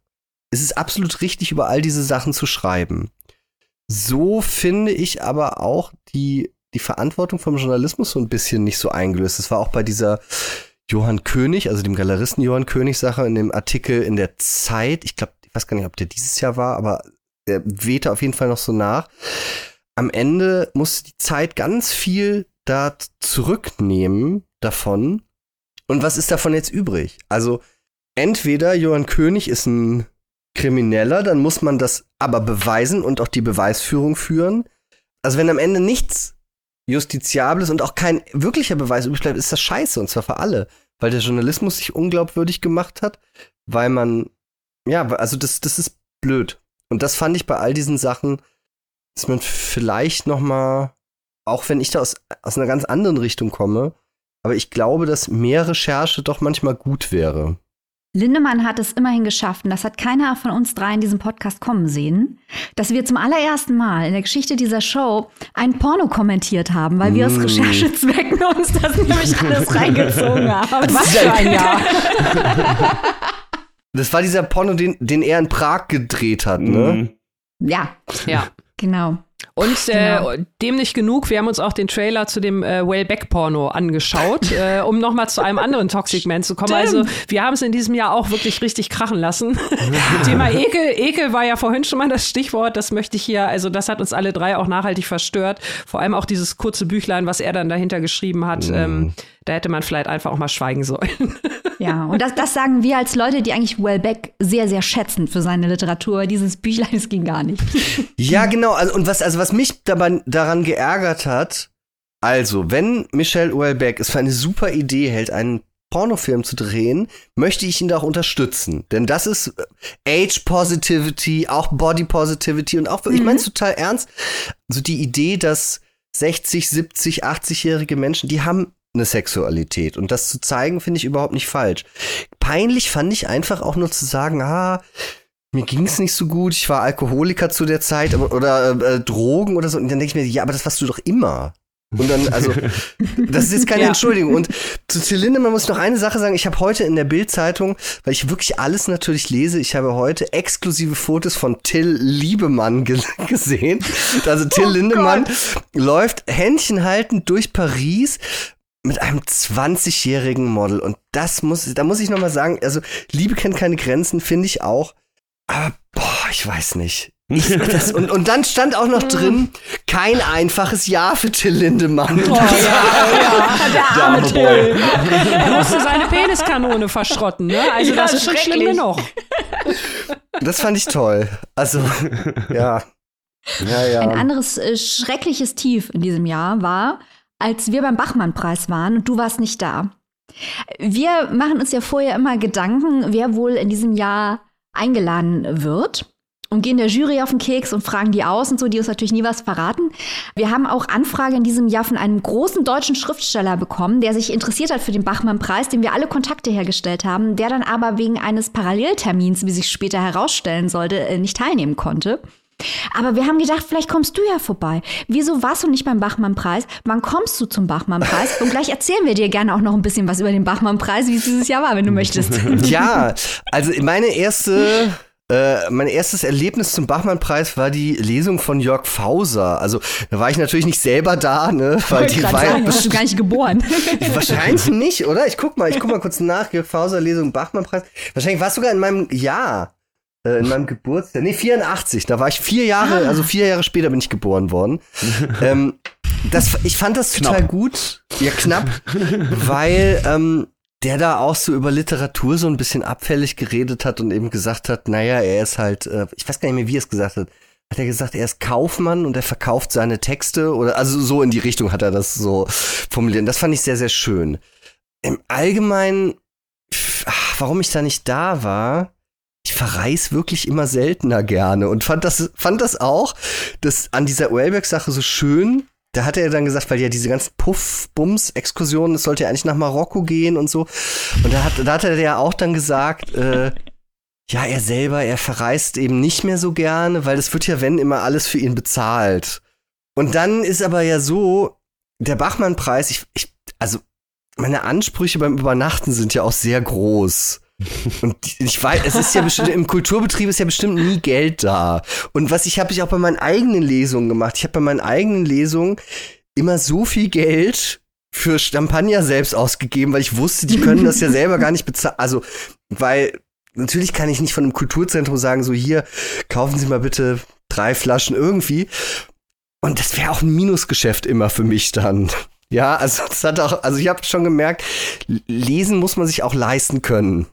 ist es absolut richtig, über all diese Sachen zu schreiben. So finde ich aber auch die, die Verantwortung vom Journalismus so ein bisschen nicht so eingelöst. Das war auch bei dieser Johann König, also dem Galeristen Johann König Sache in dem Artikel in der Zeit. Ich glaube, ich weiß gar nicht, ob der dieses Jahr war, aber der wehte auf jeden Fall noch so nach. Am Ende muss die Zeit ganz viel da zurücknehmen davon, und was ist davon jetzt übrig? Also, entweder Johann König ist ein Krimineller, dann muss man das aber beweisen und auch die Beweisführung führen. Also, wenn am Ende nichts Justiziables und auch kein wirklicher Beweis übrig bleibt, ist das scheiße und zwar für alle. Weil der Journalismus sich unglaubwürdig gemacht hat, weil man, ja, also das, das ist blöd. Und das fand ich bei all diesen Sachen, dass man vielleicht noch mal, auch wenn ich da aus, aus einer ganz anderen Richtung komme, aber ich glaube, dass mehr Recherche doch manchmal gut wäre. Lindemann hat es immerhin geschafft, und das hat keiner von uns drei in diesem Podcast kommen sehen, dass wir zum allerersten Mal in der Geschichte dieser Show ein Porno kommentiert haben, weil wir aus mm. Recherchezwecken uns das nämlich alles <laughs> reingezogen haben. Was für ein Jahr. Das war dieser Porno, den, den er in Prag gedreht hat, ne? Ja. Ja. Genau. Und äh, genau. dem nicht genug, wir haben uns auch den Trailer zu dem äh, Wellbeck-Porno angeschaut, <laughs> äh, um nochmal zu einem anderen Toxic Man zu kommen. Also wir haben es in diesem Jahr auch wirklich richtig krachen lassen. <laughs> Thema Ekel. Ekel war ja vorhin schon mal das Stichwort. Das möchte ich hier, also das hat uns alle drei auch nachhaltig verstört. Vor allem auch dieses kurze Büchlein, was er dann dahinter geschrieben hat. Mm. Ähm, da hätte man vielleicht einfach auch mal schweigen sollen. Ja, und das, das sagen wir als Leute, die eigentlich Wellbeck sehr, sehr schätzen für seine Literatur. Dieses Büchlein, das ging gar nicht. Ja, genau. Also, und was, also was mich dabei, daran geärgert hat, also, wenn Michel Houellebecq es für eine super Idee hält, einen Pornofilm zu drehen, möchte ich ihn da auch unterstützen. Denn das ist äh, Age Positivity, auch Body Positivity und auch, mhm. ich meine es total ernst, so die Idee, dass 60, 70, 80-jährige Menschen, die haben eine Sexualität. Und das zu zeigen, finde ich überhaupt nicht falsch. Peinlich fand ich einfach auch nur zu sagen, ah, mir ging es nicht so gut, ich war Alkoholiker zu der Zeit oder äh, Drogen oder so. Und dann denke ich mir, ja, aber das warst du doch immer. Und dann, also, <laughs> das ist jetzt keine ja. Entschuldigung. Und zu Till Lindemann muss ich noch eine Sache sagen. Ich habe heute in der Bild-Zeitung, weil ich wirklich alles natürlich lese, ich habe heute exklusive Fotos von Till Liebemann ge <laughs> gesehen. Also Till oh Lindemann Gott. läuft händchenhaltend durch Paris mit einem 20-jährigen Model. Und das muss, da muss ich nochmal sagen, also Liebe kennt keine Grenzen, finde ich auch. Aber boah, ich weiß nicht. Ich, <laughs> das, und, und dann stand auch noch drin, kein einfaches Jahr für Till Lindemann. Oh, ja, ja, der <laughs> arme Till. Er musste seine Peniskanone verschrotten, ne? Also ja, das ist schon schlimm genug. Das fand ich toll. Also, ja. Ja, ja. Ein anderes äh, schreckliches Tief in diesem Jahr war, als wir beim Bachmann-Preis waren und du warst nicht da. Wir machen uns ja vorher immer Gedanken, wer wohl in diesem Jahr eingeladen wird und gehen der Jury auf den Keks und fragen die aus und so, die uns natürlich nie was verraten. Wir haben auch Anfrage in diesem Jahr von einem großen deutschen Schriftsteller bekommen, der sich interessiert hat für den Bachmann-Preis, dem wir alle Kontakte hergestellt haben, der dann aber wegen eines Paralleltermins, wie sich später herausstellen sollte, äh, nicht teilnehmen konnte. Aber wir haben gedacht, vielleicht kommst du ja vorbei. Wieso warst du nicht beim Bachmann-Preis? Wann kommst du zum Bachmann-Preis? Und gleich erzählen wir dir gerne auch noch ein bisschen was über den Bachmann-Preis, wie es dieses Jahr war, wenn du möchtest. <laughs> Ja, also meine erste äh, mein erstes Erlebnis zum Bachmann-Preis war die Lesung von Jörg Fauser. Also da war ich natürlich nicht selber da, ne? Weil die war sagen, bist du gar nicht geboren. <laughs> Wahrscheinlich nicht, oder? Ich guck mal, ich guck mal kurz nach. Jörg Fauser Lesung Bachmann-Preis. Wahrscheinlich war es sogar in meinem Jahr. Äh, in meinem Geburtsjahr. Nee, 84. Da war ich vier Jahre, ah. also vier Jahre später bin ich geboren worden. <laughs> ähm, das, ich fand das total knapp. gut. Ja, knapp. weil ähm, der da auch so über Literatur so ein bisschen abfällig geredet hat und eben gesagt hat, naja, er ist halt, äh, ich weiß gar nicht mehr, wie er es gesagt hat. Hat er gesagt, er ist Kaufmann und er verkauft seine Texte oder also so in die Richtung hat er das so formuliert. Das fand ich sehr, sehr schön. Im Allgemeinen, ach, warum ich da nicht da war, ich verreis wirklich immer seltener gerne und fand das, fand das auch, das an dieser Wellbeck-Sache so schön, da hat er dann gesagt, weil ja diese ganzen Puff-Bums-Exkursionen, es sollte ja eigentlich nach Marokko gehen und so. Und da hat, da hat er ja auch dann gesagt, äh, ja, er selber, er verreist eben nicht mehr so gerne, weil es wird ja, wenn, immer alles für ihn bezahlt. Und dann ist aber ja so, der Bachmann-Preis, ich, ich, also meine Ansprüche beim Übernachten sind ja auch sehr groß. Und ich weiß, es ist ja bestimmt, im Kulturbetrieb ist ja bestimmt nie Geld da. Und was ich habe ich auch bei meinen eigenen Lesungen gemacht. Ich habe bei meinen eigenen Lesungen immer so viel Geld für Champagner selbst ausgegeben, weil ich wusste, die können das ja <laughs> selber gar nicht bezahlen. Also, weil natürlich kann ich nicht von einem Kulturzentrum sagen, so hier, kaufen Sie mal bitte drei Flaschen irgendwie. Und das wäre auch ein Minusgeschäft immer für mich dann. Ja, also das hat auch, also ich habe schon gemerkt, lesen muss man sich auch leisten können.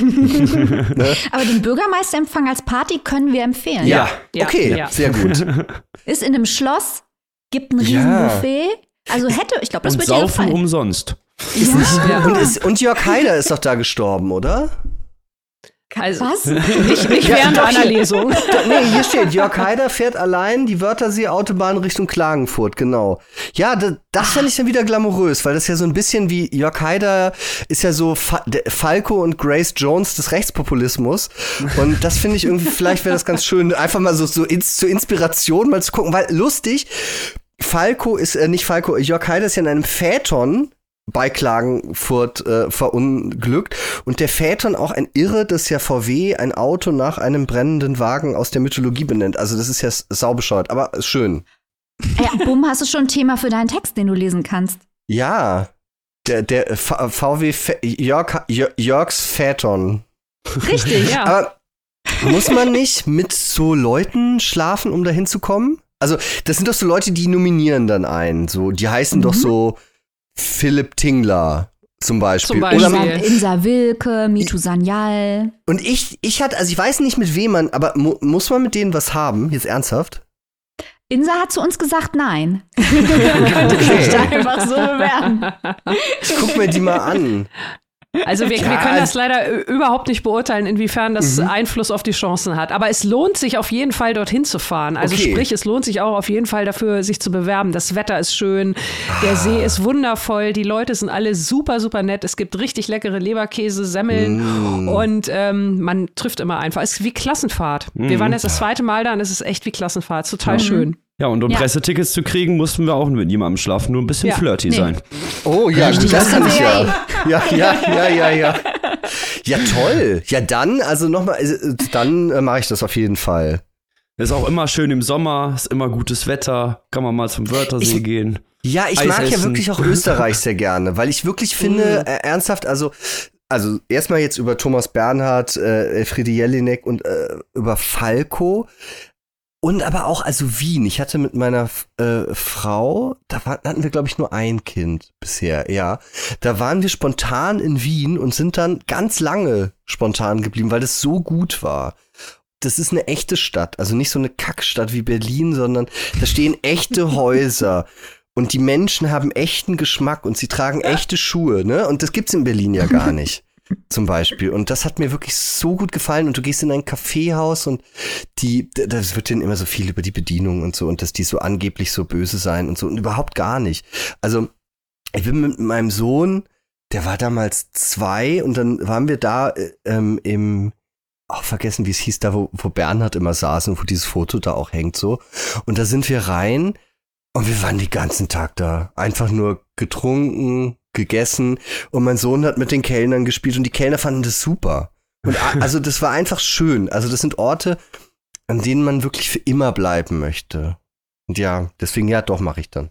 Ne? <laughs> Aber den Bürgermeisterempfang als Party können wir empfehlen. Ja, ja. okay, ja. sehr gut. <laughs> Ist in einem Schloss, gibt ein Riesenbuffet. Ja. Also hätte, ich glaube, das und wird saufen dir gefallen. umsonst. Ist ja. und, ist, und Jörg Haider ist doch da gestorben, oder? Also, Was? <laughs> Nicht, nicht während ja, einer Lesung. <laughs> nee, hier steht, Jörg <laughs> Haider fährt allein die Wörthersee-Autobahn Richtung Klagenfurt, genau. Ja, das, das fand ich dann wieder glamourös, weil das ja so ein bisschen wie Jörg Haider ist ja so Fa Falco und Grace Jones des Rechtspopulismus. Und das finde ich irgendwie, vielleicht wäre das ganz schön, einfach mal so, so ins, zur Inspiration mal zu gucken, weil lustig, Falco ist, äh, nicht Falco, Jörg Haider ist ja in einem Phaeton bei Klagenfurt äh, verunglückt. Und der Phaeton auch ein Irre, das ja VW ein Auto nach einem brennenden Wagen aus der Mythologie benennt. Also das ist ja saubescheuert, aber schön. Ja, Bumm, hast du schon ein Thema für deinen Text, den du lesen kannst? Ja, der, der VW Jörg, Jörgs Phaeton. Richtig, ja. Aber muss man nicht mit so Leuten schlafen, um da hinzukommen? Also, das sind doch so Leute, die nominieren dann ein. So, die heißen mhm. doch so Philipp Tingler zum Beispiel. Zum Beispiel. Oder Insa Wilke, Mitu Sanyal. Und ich, ich hatte, also ich weiß nicht mit wem man, aber mu muss man mit denen was haben? Jetzt ernsthaft? Insa hat zu uns gesagt, nein. <laughs> Könnte sich da einfach so bewerben. Ich guck mir die mal an. Also wir, ja, wir können das also leider überhaupt nicht beurteilen, inwiefern das mhm. Einfluss auf die Chancen hat. Aber es lohnt sich auf jeden Fall, dorthin zu fahren. Also okay. sprich, es lohnt sich auch auf jeden Fall dafür, sich zu bewerben. Das Wetter ist schön, der ah. See ist wundervoll, die Leute sind alle super, super nett. Es gibt richtig leckere Leberkäse, Semmeln mm. und ähm, man trifft immer einfach. Es ist wie Klassenfahrt. Mm. Wir waren jetzt das zweite Mal da und es ist echt wie Klassenfahrt. Total mm. schön. Ja, und um ja. Pressetickets zu kriegen, mussten wir auch mit niemandem schlafen, nur ein bisschen ja. flirty nee. sein. Oh ja, Richtig, das kann ich ja. Ja, ja, ja, ja, ja. Ja, toll. Ja, dann, also nochmal, äh, dann äh, mache ich das auf jeden Fall. Ist auch immer schön im Sommer, ist immer gutes Wetter, kann man mal zum Wörthersee ich, gehen. Ja, ich Eis mag essen. ja wirklich auch Österreich sehr gerne, weil ich wirklich <laughs> finde, mm. äh, ernsthaft, also also erstmal jetzt über Thomas Bernhard, äh, Friedi Jelinek und äh, über Falco Und aber auch, also Wien. Ich hatte mit meiner äh, Frau, da war, hatten wir, glaube ich, nur ein Kind bisher, ja. Da waren wir spontan in Wien und sind dann ganz lange spontan geblieben, weil das so gut war. Das ist eine echte Stadt, also nicht so eine Kackstadt wie Berlin, sondern da stehen echte <laughs> Häuser. Und die Menschen haben echten Geschmack und sie tragen echte Schuhe, ne? Und das gibt's in Berlin ja gar <laughs> nicht zum Beispiel. Und das hat mir wirklich so gut gefallen. Und du gehst in ein Kaffeehaus und die, das wird denen immer so viel über die Bedienung und so und dass die so angeblich so böse sein und so und überhaupt gar nicht. Also ich bin mit meinem Sohn, der war damals zwei und dann waren wir da äh, ähm, im auch vergessen, wie es hieß, da wo, wo Bernhard immer saß und wo dieses Foto da auch hängt so. Und da sind wir rein und wir waren den ganzen Tag da. Einfach nur getrunken, gegessen und mein Sohn hat mit den Kellnern gespielt und die Kellner fanden das super. Und <laughs> also das war einfach schön. Also das sind Orte, an denen man wirklich für immer bleiben möchte. Und ja, deswegen ja, doch mache ich dann.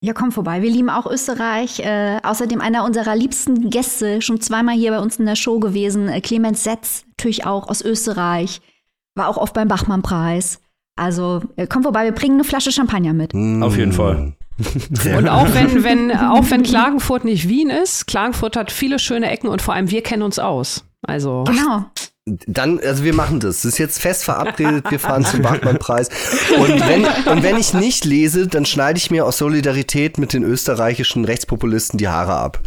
Ja, komm vorbei. Wir lieben auch Österreich. Äh, außerdem einer unserer liebsten Gäste, schon zweimal hier bei uns in der Show gewesen, äh, Clemens Setz, natürlich auch aus Österreich. War auch oft beim Bachmann-Preis. Also äh, komm vorbei, wir bringen eine Flasche Champagner mit. Auf jeden Fall. Und auch wenn, wenn, auch wenn Klagenfurt nicht Wien ist, Klagenfurt hat viele schöne Ecken und vor allem wir kennen uns aus. Also. Genau. Dann, also wir machen das. Das ist jetzt fest verabredet. Wir fahren zum Bachmann-Preis. Und wenn, und wenn ich nicht lese, dann schneide ich mir aus Solidarität mit den österreichischen Rechtspopulisten die Haare ab.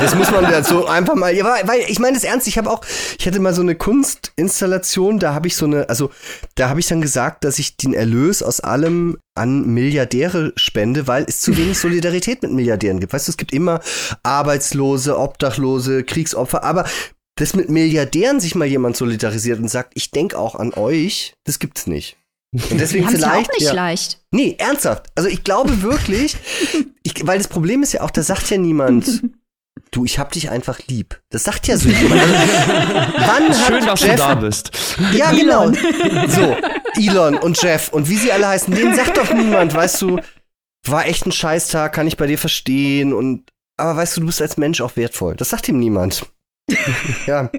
Das muss man ja so einfach mal. Ja, weil ich meine das ernst. Ich habe auch, ich hatte mal so eine Kunstinstallation. Da habe ich so eine, also da habe ich dann gesagt, dass ich den Erlös aus allem an Milliardäre spende, weil es zu wenig Solidarität mit Milliardären gibt. Weißt du, es gibt immer Arbeitslose, Obdachlose, Kriegsopfer, aber dass mit Milliardären sich mal jemand solidarisiert und sagt, ich denke auch an euch, das gibt's nicht. Und <laughs> deswegen haben's ja vielleicht. auch nicht leicht. Nee, ernsthaft. Also ich glaube wirklich, <laughs> ich, weil das Problem ist ja auch, da sagt ja niemand, <laughs> du, ich hab dich einfach lieb. Das sagt ja so jemand. Wann Schön, dass Jeff, du da bist. Ja, genau. So, Elon und Jeff und wie sie alle heißen, denen sagt doch niemand, weißt du, war echt ein Scheißtag, kann ich bei dir verstehen und aber weißt du, du bist als Mensch auch wertvoll. Das sagt ihm niemand. <laughs> Ja.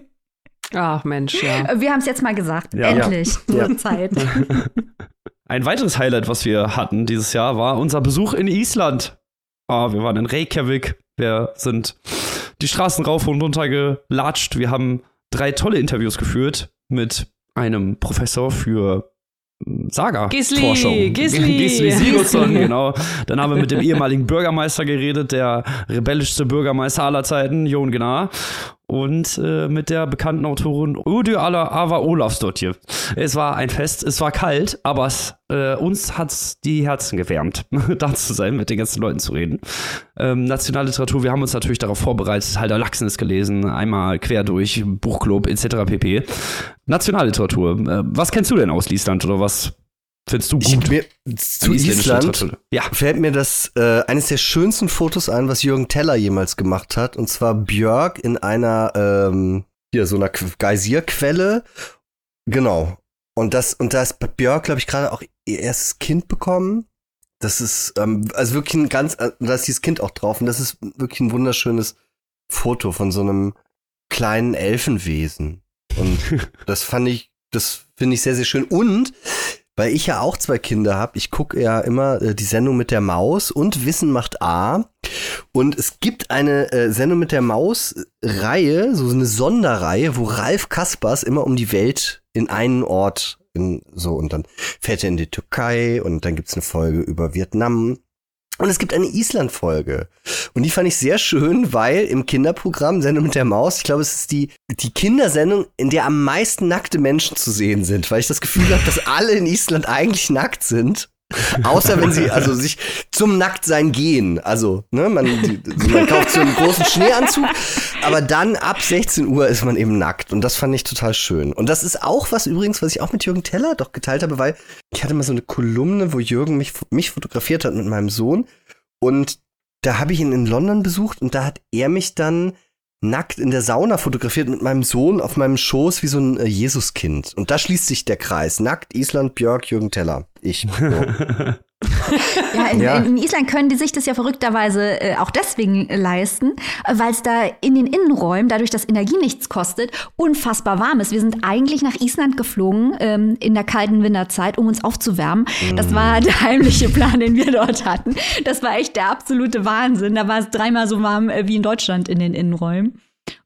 Ach Mensch, ja. Wir haben es jetzt mal gesagt. Ja. Endlich. Ja. Nur Zeit. <laughs> Ein weiteres Highlight, was wir hatten dieses Jahr, war unser Besuch in Island. Ah, wir waren in Reykjavik. Wir sind die Straßen rauf und runter gelatscht. Wir haben drei tolle Interviews geführt mit einem Professor für hm, Saga. Gisli, Forschung. Gisli. Gisli <laughs> Sigurdsson, genau. Dann haben wir mit dem ehemaligen Bürgermeister geredet, der rebellischste Bürgermeister aller Zeiten, Jon Gnar. Und äh, mit der bekannten Autorin Udu Ava Olafsdottir. Es war ein Fest, es war kalt, aber es, äh, uns hat's die Herzen gewärmt, <laughs> da zu sein, mit den ganzen Leuten zu reden. Ähm, Nationalliteratur, wir haben uns natürlich darauf vorbereitet, Halder Lachsnes gelesen, einmal quer durch, Buchclub etc. pp. Nationalliteratur, äh, was kennst du denn aus Island oder was findest du gut? mir, zu Island? Ja. fällt mir das äh, eines der schönsten Fotos ein, was Jürgen Teller jemals gemacht hat. Und zwar Björk in einer ähm, hier so einer Qu- Geysirquelle. Genau. Und das und da ist Björk, glaube ich, gerade auch ihr erstes Kind bekommen. Das ist ähm, also wirklich ein ganz, äh, da ist dieses Kind auch drauf. Und das ist wirklich ein wunderschönes Foto von so einem kleinen Elfenwesen. Und <laughs> das fand ich, das finde ich sehr, sehr schön. Und weil ich ja auch zwei Kinder habe, ich gucke ja immer äh, die Sendung mit der Maus und Wissen macht A. Und es gibt eine äh, Sendung mit der Maus-Reihe, so eine Sonderreihe, wo Ralf Kaspers immer um die Welt in einen Ort in, so und dann fährt er in die Türkei und dann gibt's eine Folge über Vietnam. Und es gibt eine Island-Folge. Und die fand ich sehr schön, weil im Kinderprogramm Sendung mit der Maus, ich glaube, es ist die, die Kindersendung, in der am meisten nackte Menschen zu sehen sind, weil ich das Gefühl habe, dass alle in Island eigentlich nackt sind. Außer wenn sie also sich zum Nacktsein gehen. Also, ne, man, man kauft so einen großen Schneeanzug, aber dann ab 16 Uhr ist man eben nackt. Und das fand ich total schön. Und das ist auch was übrigens, was ich auch mit Jürgen Teller doch geteilt habe, weil ich hatte mal so eine Kolumne, wo Jürgen mich, mich fotografiert hat mit meinem Sohn. Und da habe ich ihn in London besucht und da hat er mich dann nackt in der Sauna fotografiert mit meinem Sohn auf meinem Schoß wie so ein äh, Jesuskind. Und da schließt sich der Kreis. Nackt, Island, Björk, Jürgen Teller. Ich. <laughs> So. <laughs> Ja in, ja in, Island können die sich das ja verrückterweise äh, auch deswegen leisten, weil es da in den Innenräumen, dadurch, dass Energie nichts kostet, unfassbar warm ist. Wir sind eigentlich nach Island geflogen ähm, in der kalten Winterzeit, um uns aufzuwärmen. Mm. Das war der heimliche Plan, den wir dort hatten. Das war echt der absolute Wahnsinn. Da war es dreimal so warm äh, wie in Deutschland in den Innenräumen.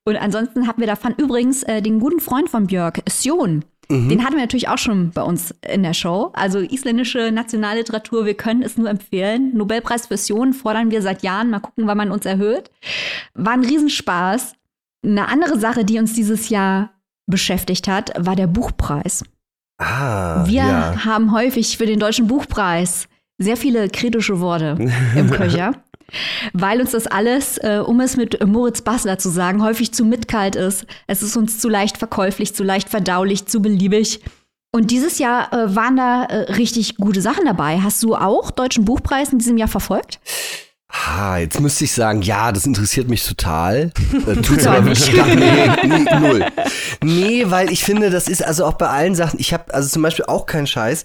Und ansonsten hatten wir davon übrigens äh, den guten Freund von Björk, Sion. Mhm. Den hatten wir natürlich auch schon bei uns in der Show. Also isländische Nationalliteratur, wir können es nur empfehlen. Nobelpreis für Sion fordern wir seit Jahren. Mal gucken, wann man uns erhöht. War ein Riesenspaß. Eine andere Sache, die uns dieses Jahr beschäftigt hat, war der Buchpreis. Ah, wir ja. haben häufig für den Deutschen Buchpreis sehr viele kritische Worte im <laughs> Köcher weil uns das alles, äh, um es mit Moritz Basler zu sagen, häufig zu mitkalt ist. Es ist uns zu leicht verkäuflich, zu leicht verdaulich, zu beliebig. Und dieses Jahr äh, waren da äh, richtig gute Sachen dabei. Hast du auch Deutschen Buchpreis in diesem Jahr verfolgt? Ha, jetzt müsste ich sagen, ja, das interessiert mich total. <laughs> Äh, tut's aber nicht. nee, nee, null. Nee, weil ich finde, das ist also auch bei allen Sachen, ich habe also zum Beispiel auch keinen Scheiß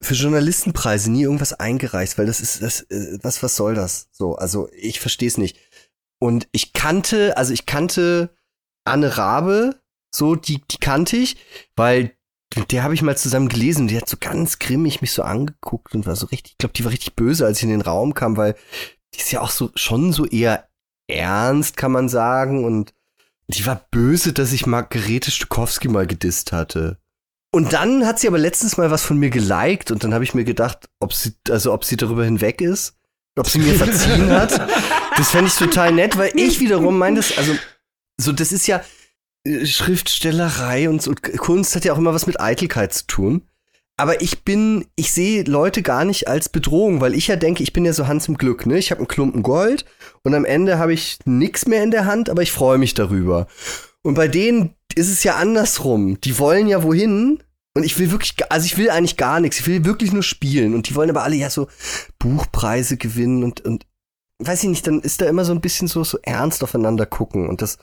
für Journalistenpreise nie irgendwas eingereicht, weil das ist das äh, was was soll das? So, also ich verstehe es nicht. Und ich kannte, also ich kannte Anne Rabe, so die die kannte ich, weil mit der habe ich mal zusammen gelesen, die hat so ganz grimmig mich so angeguckt und war so richtig, ich glaube, die war richtig böse, als ich in den Raum kam, weil die ist ja auch so schon so eher ernst, kann man sagen und die war böse, dass ich Margarete Stukowski mal gedisst hatte. Und dann hat sie aber letztens mal was von mir geliked und dann habe ich mir gedacht, ob sie, also ob sie darüber hinweg ist, ob sie mir verziehen <laughs> hat. Das fände ich total nett, weil ich wiederum meine das, also, so, das ist ja äh, Schriftstellerei und so, Kunst hat ja auch immer was mit Eitelkeit zu tun. Aber ich bin, ich sehe Leute gar nicht als Bedrohung, weil ich ja denke, ich bin ja so Hans im Glück, ne? Ich habe einen Klumpen Gold und am Ende habe ich nichts mehr in der Hand, aber ich freue mich darüber. Und bei denen ist es ja andersrum. Die wollen ja wohin? Und ich will wirklich, also ich will eigentlich gar nichts. Ich will wirklich nur spielen. Und die wollen aber alle ja so Buchpreise gewinnen und, und weiß ich nicht, dann ist da immer so ein bisschen so, so ernst aufeinander gucken. Und das,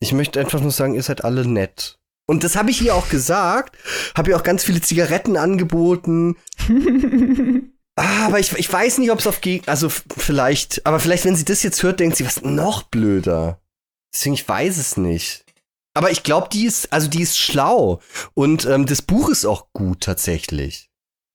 ich möchte einfach nur sagen, ihr seid alle nett. Und das habe ich ihr auch gesagt. Habe ihr auch ganz viele Zigaretten angeboten. <laughs> ah, aber ich, ich weiß nicht, ob es auf Geg also vielleicht, aber vielleicht, wenn sie das jetzt hört, denkt sie, was noch blöder. Deswegen, ich weiß es nicht. Aber ich glaube, die ist, also die ist schlau. Und ähm, das Buch ist auch gut tatsächlich.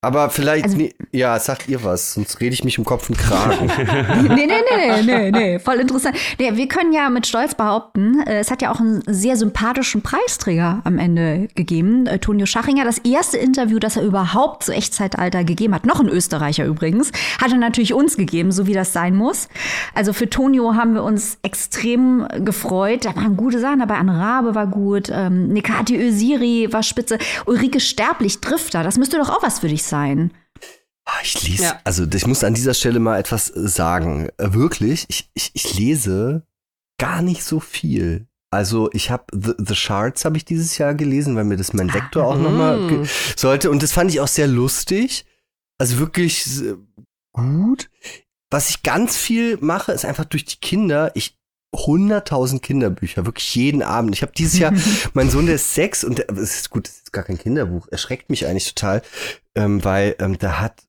Aber vielleicht, also, nee, ja, sagt ihr was, sonst rede ich mich um Kopf und Kragen. <laughs> nee, nee, nee, nee, nee, voll interessant. Nee, wir können ja mit Stolz behaupten, äh, es hat ja auch einen sehr sympathischen Preisträger am Ende gegeben, äh, Tonio Schachinger. Das erste Interview, das er überhaupt zu Echtzeitalter gegeben hat, noch ein Österreicher übrigens, hat er natürlich uns gegeben, so wie das sein muss. Also für Tonio haben wir uns extrem gefreut. Da waren gute Sachen dabei. Anne Rabe war gut, ähm, Nekati Ösiri war spitze, Ulrike Sterblich, Drifter, das müsste doch auch was für dich sein sein. Ah, ich lese, ja. also ich muss an dieser Stelle mal etwas sagen. Äh, wirklich, ich, ich, ich lese gar nicht so viel. Also ich habe The, The Shards habe ich dieses Jahr gelesen, weil mir das mein Lektor auch nochmal mm. sollte. Und das fand ich auch sehr lustig. Also wirklich gut. Was ich ganz viel mache, ist einfach durch die Kinder. Ich 100.000 Kinderbücher, wirklich jeden Abend. Ich habe dieses Jahr, <laughs> mein Sohn, der ist sechs und es ist gut, es ist gar kein Kinderbuch, erschreckt mich eigentlich total, ähm, weil ähm, da hat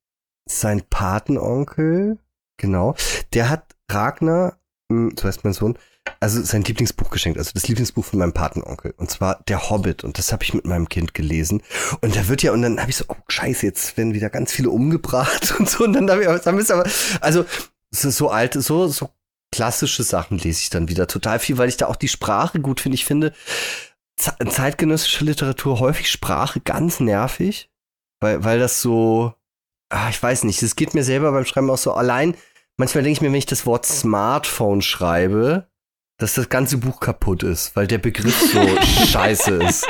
sein Patenonkel, genau, der hat Ragnar, mh, hm, so heißt mein Sohn, also sein Lieblingsbuch geschenkt, also das Lieblingsbuch von meinem Patenonkel. Und zwar Der Hobbit. Und das habe ich mit meinem Kind gelesen. Und da wird ja, und dann habe ich so, oh scheiße, jetzt werden wieder ganz viele umgebracht <laughs> und so. Und dann habe ich, dann ist aber, also so, so alte, so, so klassische Sachen lese ich dann wieder total viel, weil ich da auch die Sprache gut finde. Ich finde zeitgenössische Literatur häufig Sprache ganz nervig, weil, weil das so, ah, ich weiß nicht, es geht mir selber beim Schreiben auch so allein. Manchmal denke ich mir, wenn ich das Wort Smartphone schreibe, dass das ganze Buch kaputt ist, weil der Begriff so <laughs> scheiße ist.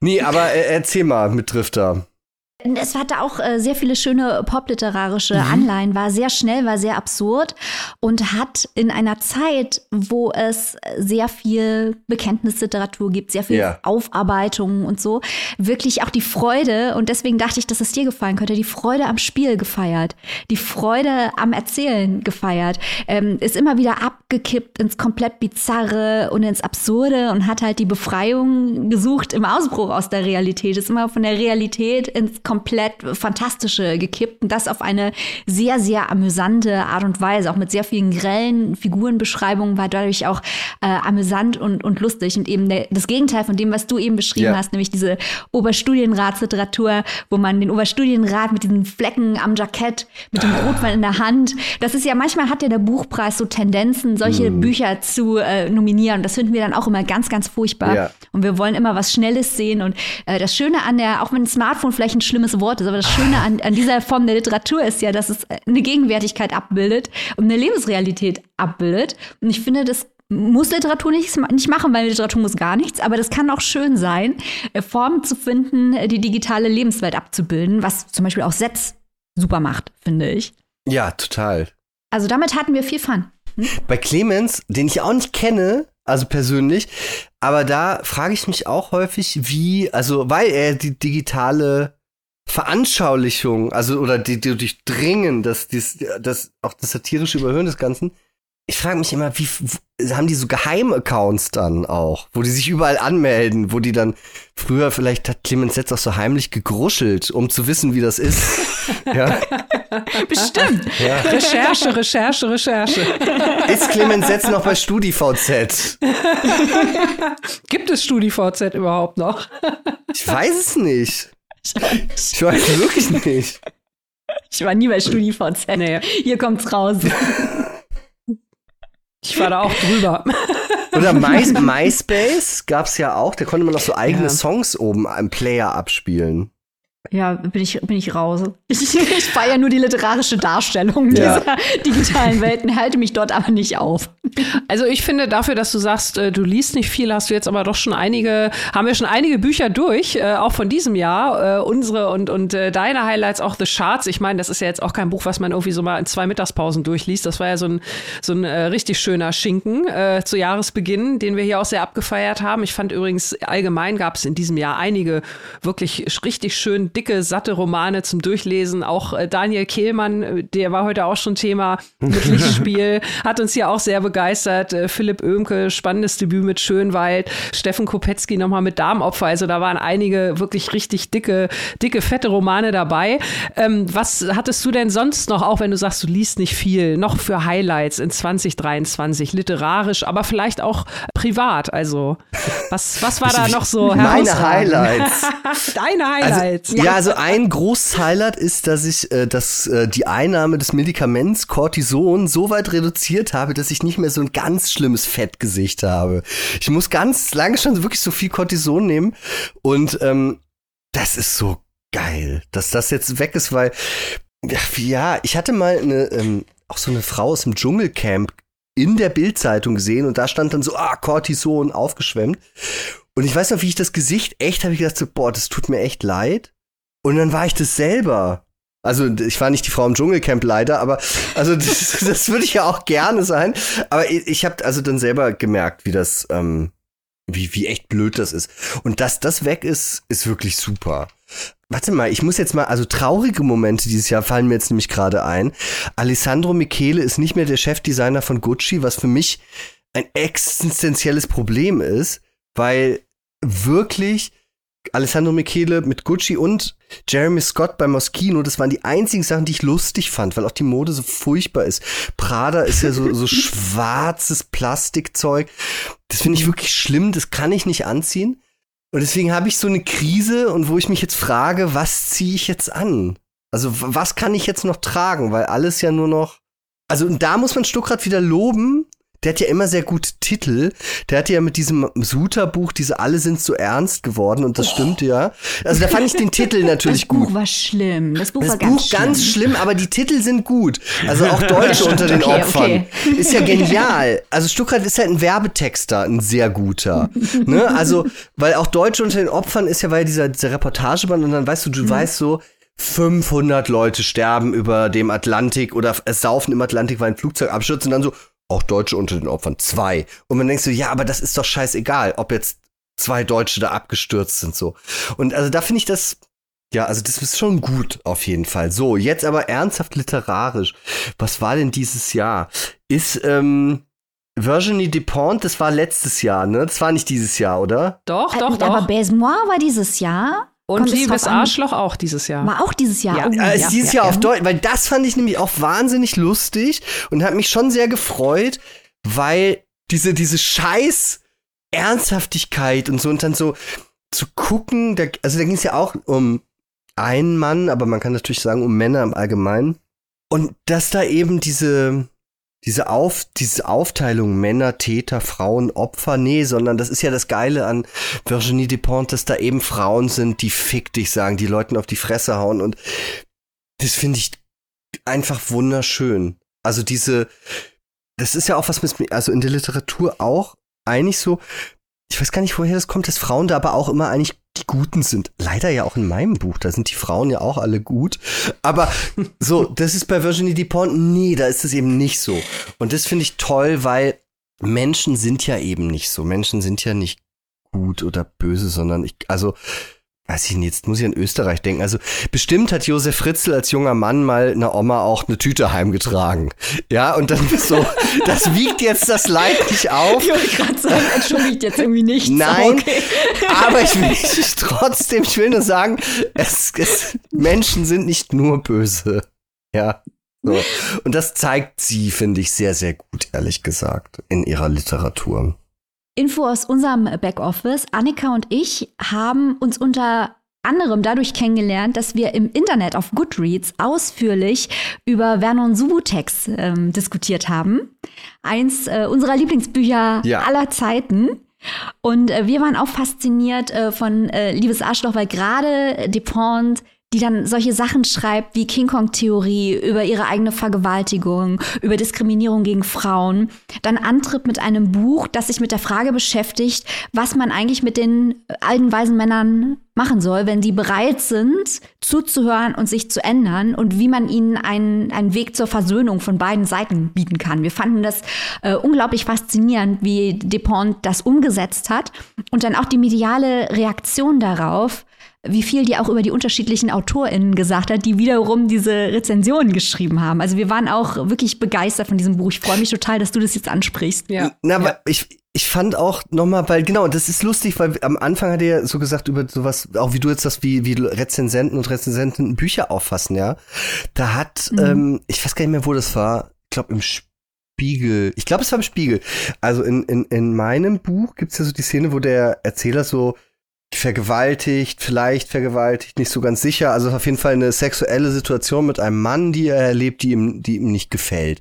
nee, aber äh, erzähl mal mit Drifter. Es hatte auch äh, sehr viele schöne popliterarische mhm. Anleihen, war sehr schnell, war sehr absurd und hat in einer Zeit, wo es sehr viel Bekenntnisliteratur gibt, sehr viel ja. Aufarbeitung und so, wirklich auch die Freude, und deswegen dachte ich, dass es dir gefallen könnte, die Freude am Spiel gefeiert, die Freude am Erzählen gefeiert, ähm, ist immer wieder abgekippt ins komplett Bizarre und ins Absurde und hat halt die Befreiung gesucht im Ausbruch aus der Realität, ist immer von der Realität ins komplett fantastische gekippt und das auf eine sehr, sehr amüsante Art und Weise, auch mit sehr vielen grellen Figurenbeschreibungen, war dadurch auch äh, amüsant und, und lustig und eben der, das Gegenteil von dem, was du eben beschrieben ja. hast, nämlich diese Oberstudienratsliteratur, wo man den Oberstudienrat mit diesen Flecken am Jackett, mit dem Rotwein in der Hand, das ist ja manchmal hat ja der Buchpreis so Tendenzen, solche mm. Bücher zu äh, nominieren. Das finden wir dann auch immer ganz, ganz furchtbar. Ja. Und wir wollen immer was Schnelles sehen. Und äh, das Schöne an der, auch wenn ein Smartphone vielleicht ein schlimmes Wort ist, aber das Schöne an, an dieser Form der Literatur ist ja, dass es eine Gegenwärtigkeit abbildet und eine Lebensrealität abbildet. Und ich finde, das muss Literatur nicht, nicht machen, weil Literatur muss gar nichts, aber das kann auch schön sein, äh, Formen zu finden, die digitale Lebenswelt abzubilden, was zum Beispiel auch Sets super macht, finde ich. Ja, total. Also damit hatten wir viel Fun. Hm? Bei Clemens, den ich auch nicht kenne, also persönlich, aber da frage ich mich auch häufig, wie, also weil er die digitale Veranschaulichung, also oder die, die durchdringen, das, das, das auch das satirische Überhören des Ganzen, ich frage mich immer, wie haben die so Geheim-Accounts dann auch, wo die sich überall anmelden, wo die dann früher vielleicht hat Clemens Setz auch so heimlich gegruschelt, um zu wissen, wie das ist. <laughs> ja. Bestimmt. Ja. Recherche, Recherche, Recherche. Ist Clemens Setz noch bei StudiVZ? Gibt es StudiVZ überhaupt noch? ich weiß es nicht. <laughs> Ich weiß wirklich nicht. Ich war nie bei StudiVZ. Nee. Hier kommt's raus. <laughs> Ich war da auch drüber. <laughs> Oder My MySpace gab es ja auch, da konnte man auch so eigene ja. Songs oben am Player abspielen. Ja, bin ich, bin ich raus. <laughs> Ich, ich feiere nur die literarische Darstellung ja. dieser digitalen Welten, halte mich dort aber nicht auf. Also ich finde dafür, dass du sagst, äh, du liest nicht viel, hast du jetzt aber doch schon einige, haben wir schon einige Bücher durch, äh, auch von diesem Jahr, äh, unsere und, und deine Highlights, auch The Charts. Ich meine, das ist ja jetzt auch kein Buch, was man irgendwie so mal in zwei Mittagspausen durchliest. Das war ja so ein, so ein richtig schöner Schinken äh, zu Jahresbeginn, den wir hier auch sehr abgefeiert haben. Ich fand übrigens, allgemein gab es in diesem Jahr einige wirklich richtig schön dicke, satte Romane zum Durchlesen. Auch äh, Daniel Kehlmann, äh, der war heute auch schon Thema mit <laughs> Lichtspiel, hat uns hier auch sehr begeistert. Äh, Philipp Oehmke, spannendes Debüt mit Schönwald. Steffen Kopetzky nochmal mit Darmopfer. Also da waren einige wirklich richtig dicke, dicke, fette Romane dabei. Ähm, was hattest du denn sonst noch, auch wenn du sagst, du liest nicht viel, noch für Highlights in 2023, literarisch, aber vielleicht auch privat? Also, was, was war da noch so Meine Highlights. <laughs> Deine Highlights. Also, ja, ja, also ein großes Highlight ist, dass ich äh, dass, äh, die Einnahme des Medikaments Cortison so weit reduziert habe, dass ich nicht mehr so ein ganz schlimmes Fettgesicht habe. Ich muss ganz lange schon wirklich so viel Cortison nehmen und ähm, das ist so geil, dass das jetzt weg ist, weil ja, ich hatte mal eine ähm, auch so eine Frau aus dem Dschungelcamp in der Bildzeitung gesehen und da stand dann so ah Cortison aufgeschwemmt und ich weiß noch, wie ich das Gesicht echt habe ich gedacht so boah, das tut mir echt leid und dann war ich das selber. Also ich war nicht die Frau im Dschungelcamp leider, aber also <laughs> das, das würde ich ja auch gerne sein. Aber ich, ich habe also dann selber gemerkt, wie das, ähm, wie, wie echt blöd das ist. Und dass das weg ist, ist wirklich super. Warte mal, ich muss jetzt mal, also traurige Momente dieses Jahr fallen mir jetzt nämlich gerade ein. Alessandro Michele ist nicht mehr der Chefdesigner von Gucci, was für mich ein existenzielles Problem ist, weil wirklich Alessandro Michele mit Gucci und Jeremy Scott bei Moschino, das waren die einzigen Sachen, die ich lustig fand, weil auch die Mode so furchtbar ist. Prada ist ja so, <laughs> so schwarzes Plastikzeug. Das finde ich wirklich schlimm, das kann ich nicht anziehen. Und deswegen habe ich so eine Krise und wo ich mich jetzt frage, was ziehe ich jetzt an? Also was kann ich jetzt noch tragen? Weil alles ja nur noch. Also da muss man Stuckrad wieder loben, der hat ja immer sehr gute Titel. Der hatte ja mit diesem Suter-Buch, diese Alle sind so ernst geworden und das oh. stimmt ja. Also da fand ich den Titel <laughs> natürlich gut. Das Buch war schlimm. Das Buch das war ganz Buch schlimm. ganz schlimm, aber die Titel sind gut. Also auch Deutsche <laughs> unter den okay, Opfern. Okay. Ist ja <laughs> genial. Also Stuckrad ist halt ein Werbetexter, ein sehr guter. ne? Also, weil auch Deutsche unter den Opfern ist ja, weil dieser, dieser Reportageband und dann weißt du, du mhm. weißt so, 500 Leute sterben über dem Atlantik oder es saufen im Atlantik, weil ein Flugzeug abstürzt und dann so, auch Deutsche unter den Opfern. Zwei. Und man denkt so, ja, aber das ist doch scheißegal, ob jetzt zwei Deutsche da abgestürzt sind, so. Und also da finde ich das, ja, also das ist schon gut, auf jeden Fall. So, jetzt aber ernsthaft literarisch. Was war denn dieses Jahr? Ist, ähm, Virginie Despont, das war letztes Jahr, ne? Das war nicht dieses Jahr, oder? Doch, doch, äh, doch. Aber Baise-Moi war dieses Jahr. Und Liebes Arschloch auch dieses Jahr. War auch dieses Jahr. Ja, oh, äh, ja dieses ja, Jahr auf Deutsch, weil das fand ich nämlich auch wahnsinnig lustig und hat mich schon sehr gefreut, weil diese, diese scheiß Ernsthaftigkeit und so und dann so zu gucken, da, also da ging es ja auch um einen Mann, aber man kann natürlich sagen um Männer im Allgemeinen. Und dass da eben diese, diese, Auf, diese Aufteilung Männer, Täter, Frauen, Opfer, nee, sondern das ist ja das Geile an Virginie Despentes, dass da eben Frauen sind, die fick dich sagen, die Leuten auf die Fresse hauen und das finde ich einfach wunderschön. Also diese, das ist ja auch was mit, also in der Literatur auch eigentlich so, ich weiß gar nicht, woher das kommt, dass Frauen da aber auch immer eigentlich die Guten sind. Leider ja auch in meinem Buch, da sind die Frauen ja auch alle gut. Aber <laughs> so, das ist bei Virginie Despont, nee, da ist es eben nicht so. Und das finde ich toll, weil Menschen sind ja eben nicht so. Menschen sind ja nicht gut oder böse, sondern ich, also weiß ich nicht, jetzt muss ich an Österreich denken. Also bestimmt hat Josef Fritzl als junger Mann mal einer Oma auch eine Tüte heimgetragen. Ja, und dann <laughs> so, das wiegt jetzt das Leid nicht auf. Ich wollte gerade sagen, entschuldigt jetzt irgendwie nichts. Nein, okay. aber ich will ich trotzdem, ich will nur sagen, es, es, Menschen sind nicht nur böse. Ja. So. Und das zeigt sie, finde ich, sehr, sehr gut, ehrlich gesagt, in ihrer Literatur. Info aus unserem Backoffice. Annika und ich haben uns unter anderem dadurch kennengelernt, dass wir im Internet auf Goodreads ausführlich über Vernon Subutex ähm, diskutiert haben. Eins äh, unserer Lieblingsbücher ja. aller Zeiten. Und äh, wir waren auch fasziniert äh, von äh, Liebes Arschloch, weil gerade Dupont die dann solche Sachen schreibt wie King Kong-Theorie über ihre eigene Vergewaltigung, über Diskriminierung gegen Frauen, dann antritt mit einem Buch, das sich mit der Frage beschäftigt, was man eigentlich mit den alten weisen Männern machen soll, wenn die bereit sind, zuzuhören und sich zu ändern und wie man ihnen einen, einen Weg zur Versöhnung von beiden Seiten bieten kann. Wir fanden das äh, unglaublich faszinierend, wie Dupont das umgesetzt hat und dann auch die mediale Reaktion darauf, wie viel die auch über die unterschiedlichen AutorInnen gesagt hat, die wiederum diese Rezensionen geschrieben haben. Also wir waren auch wirklich begeistert von diesem Buch. Ich freue mich total, dass du das jetzt ansprichst. Ja. Na, aber ja. ich, ich fand auch nochmal, weil, genau, das ist lustig, weil am Anfang hat er so gesagt über sowas, auch wie du jetzt das, wie, wie Rezensenten und Rezensenten Bücher auffassen, ja. Da hat, mhm. ähm, ich weiß gar nicht mehr, wo das war, ich glaube im Spiegel, ich glaube, es war im Spiegel. Also in, in, in meinem Buch gibt's ja so die Szene, wo der Erzähler so vergewaltigt, vielleicht vergewaltigt, nicht so ganz sicher. Also auf jeden Fall eine sexuelle Situation mit einem Mann, die er erlebt, die ihm, die ihm nicht gefällt.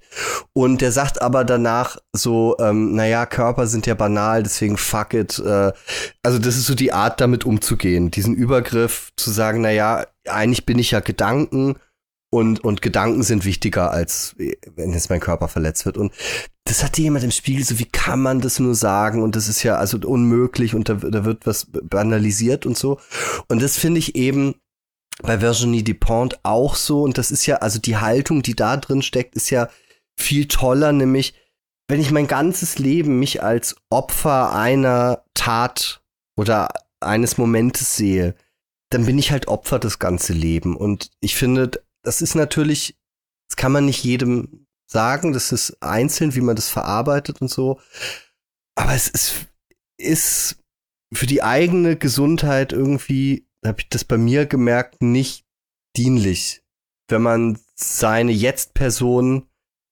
Und der sagt aber danach so, ähm, naja, Körper sind ja banal, deswegen fuck it. Äh, also das ist so die Art, damit umzugehen. Diesen Übergriff zu sagen, naja, eigentlich bin ich ja Gedanken und, und Gedanken sind wichtiger als wenn jetzt mein Körper verletzt wird. Und das hatte jemand im Spiegel, so wie kann man das nur sagen? Und das ist ja also unmöglich und da, da wird was banalisiert und so. Und das finde ich eben bei Virginie Dupont auch so. Und das ist ja, also die Haltung, die da drin steckt, ist ja viel toller, nämlich wenn ich mein ganzes Leben mich als Opfer einer Tat oder eines Momentes sehe, dann bin ich halt Opfer das ganze Leben. Und ich finde, das ist natürlich, das kann man nicht jedem sagen, das ist einzeln, wie man das verarbeitet und so. Aber es ist, ist für die eigene Gesundheit irgendwie, habe ich das bei mir gemerkt, nicht dienlich, wenn man seine Jetzt-Person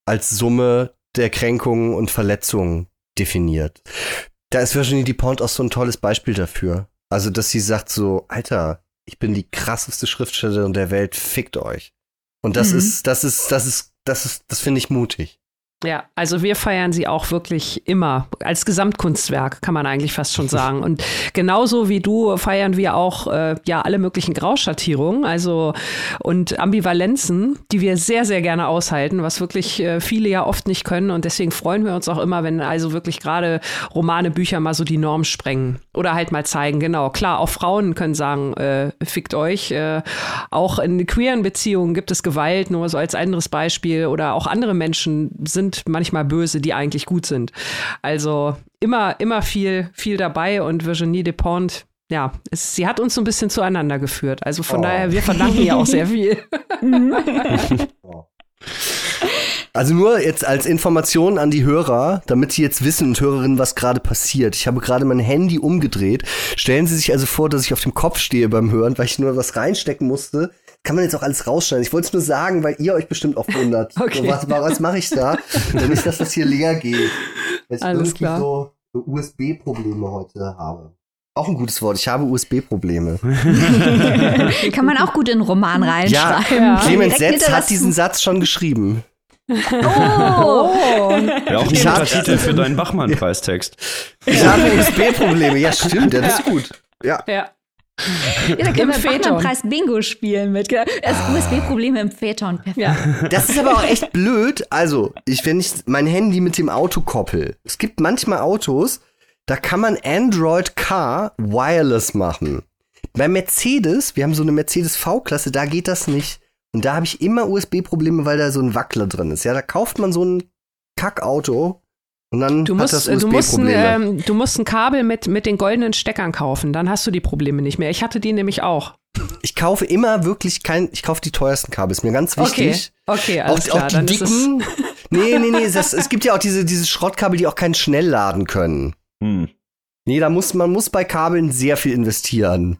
als Summe der Kränkungen und Verletzungen definiert. Da ist Virginie Dupont auch so ein tolles Beispiel dafür. Also, dass sie sagt so, Alter, ich bin die krasseste Schriftstellerin der Welt, fickt euch. Und das mhm. ist, das ist, das ist, das ist, das finde ich mutig. Ja, also wir feiern sie auch wirklich immer als Gesamtkunstwerk, kann man eigentlich fast schon sagen. Und genauso wie du feiern wir auch äh, ja alle möglichen Grauschattierungen, also und Ambivalenzen, die wir sehr sehr gerne aushalten, was wirklich äh, viele ja oft nicht können. Und deswegen freuen wir uns auch immer, wenn also wirklich gerade Romane, Bücher mal so die Norm sprengen oder halt mal zeigen. Genau, klar, auch Frauen können sagen, äh, fickt euch. Äh, auch in queeren Beziehungen gibt es Gewalt, nur so als anderes Beispiel oder auch andere Menschen sind sind manchmal böse, die eigentlich gut sind. Also immer, immer viel, viel dabei und Virginie Despont, ja, es, sie hat uns so ein bisschen zueinander geführt. Also von oh. daher, wir verdanken ihr auch sehr viel. <laughs> <laughs> Also nur jetzt als Information an die Hörer, damit sie jetzt wissen und Hörerinnen, was gerade passiert. Ich habe gerade mein Handy umgedreht. Stellen Sie sich also vor, dass ich auf dem Kopf stehe beim Hören, weil ich nur was reinstecken musste. Kann man jetzt auch alles rausschneiden. Ich wollte es nur sagen, weil ihr euch bestimmt auch wundert. Okay. So, was was mache ich da? Wenn ich, dass das hier leer geht. Weil ich Alles irgendwie klar. so, so USB-Probleme heute habe. Auch ein gutes Wort. Ich habe USB-Probleme. <laughs> Kann man auch gut in einen Roman reinschreiben. Ja. Clemens Setz hat diesen Satz schon geschrieben. Oh, Ja, auch ein Ich guter Titel für deinen Bachmann-Preistext. Ich habe USB-Probleme. Ja, stimmt. Ja, das ist gut. Ja. Ja. Ja, da können Im wir Phaeton. Preis Bingo spielen mit. Das USB-Probleme im Phaeton. Perfekt. ja. Das ist aber auch echt blöd. Also, ich, wenn ich mein Handy mit dem Auto koppel. Es gibt manchmal Autos, da kann man Android Car wireless machen. Bei Mercedes, wir haben so eine Mercedes V-Klasse, da geht das nicht. Und da habe ich immer USB-Probleme, weil da so ein Wackler drin ist. Ja, da kauft man so ein Kackauto und dann Du hat musst, das du, musst ein, ähm, du musst ein Kabel mit, mit den goldenen Steckern kaufen, dann hast du die Probleme nicht mehr. Ich hatte die nämlich auch. ich kaufe immer wirklich kein, ich kaufe die teuersten Kabel, ist mir ganz wichtig. Okay, okay, Auch, alles klar. auch die dann ist es, dicken. <laughs> Nee, nee, nee, das, es gibt ja auch diese, diese Schrottkabel, die auch keinen schnell laden können. Hm. Nee, da muss man muss bei Kabeln sehr viel investieren.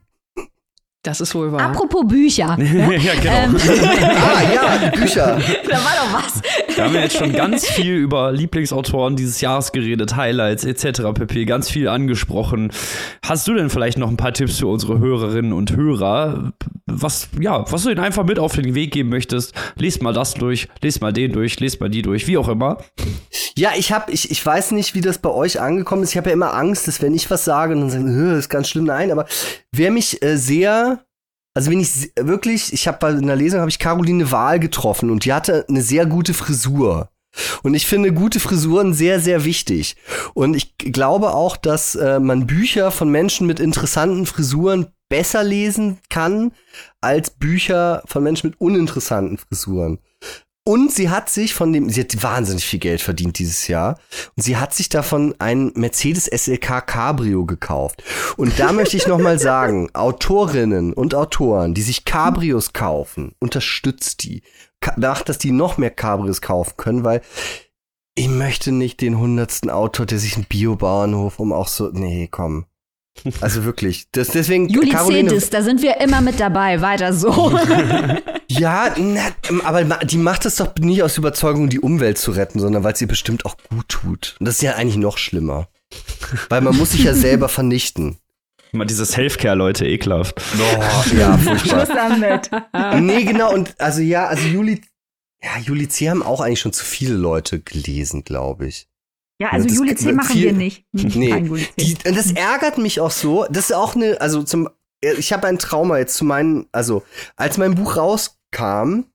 Das ist wohl wahr. Apropos Bücher. <laughs> ja, genau. Ähm, ah, ja, Bücher. da war doch was. Wir haben jetzt schon ganz viel über Lieblingsautoren dieses Jahres geredet, Highlights etc. pp. Ganz viel angesprochen. Hast du denn vielleicht noch ein paar Tipps für unsere Hörerinnen und Hörer? Was, ja, was du ihnen einfach mit auf den Weg geben möchtest? Lest mal das durch, lest mal den durch, lest mal die durch, wie auch immer. Ja, ich hab, ich, ich weiß nicht, wie das bei euch angekommen ist. Ich habe ja immer Angst, dass wenn ich was sage, dann sagen, "Hö, ist ganz schlimm. Nein, aber wer mich äh, sehr, also wenn ich wirklich, ich habe bei einer Lesung habe ich Caroline Wahl getroffen und die hatte eine sehr gute Frisur. Und ich finde gute Frisuren sehr, sehr wichtig. Und ich glaube auch, dass äh, man Bücher von Menschen mit interessanten Frisuren besser lesen kann als Bücher von Menschen mit uninteressanten Frisuren. Und sie hat sich von dem, sie hat wahnsinnig viel Geld verdient dieses Jahr. Und sie hat sich davon ein Mercedes SLK Cabrio gekauft. Und da möchte ich nochmal <laughs> sagen, Autorinnen und Autoren, die sich Cabrios kaufen, unterstützt die. Macht, dass die noch mehr Cabrios kaufen können, weil ich möchte nicht den hundertsten Autor, der sich einen Biobauernhof um auch so, nee, komm. Also wirklich. Das, deswegen, Juli Caroline, Cedis, da sind wir immer mit dabei. Weiter so. <laughs> ja, na, aber die macht es doch nicht aus Überzeugung, die Umwelt zu retten, sondern weil es ihr bestimmt auch gut tut. Und das ist ja eigentlich noch schlimmer. Weil man muss sich ja selber <laughs> vernichten. Mal dieses Healthcare, Leute, ekelhaft. Oh, ja, <laughs> furchtbar. damit. nee, genau, und also ja, also Juli, ja, Juli C. haben auch eigentlich schon zu viele Leute gelesen, glaube ich. Ja, also Das- Juli C. das- machen viel- wir <laughs> nicht. Nee. Die, und das ärgert mich auch so. Das ist auch eine, also zum, ich habe ein Trauma jetzt zu meinen, also als mein Buch rauskam,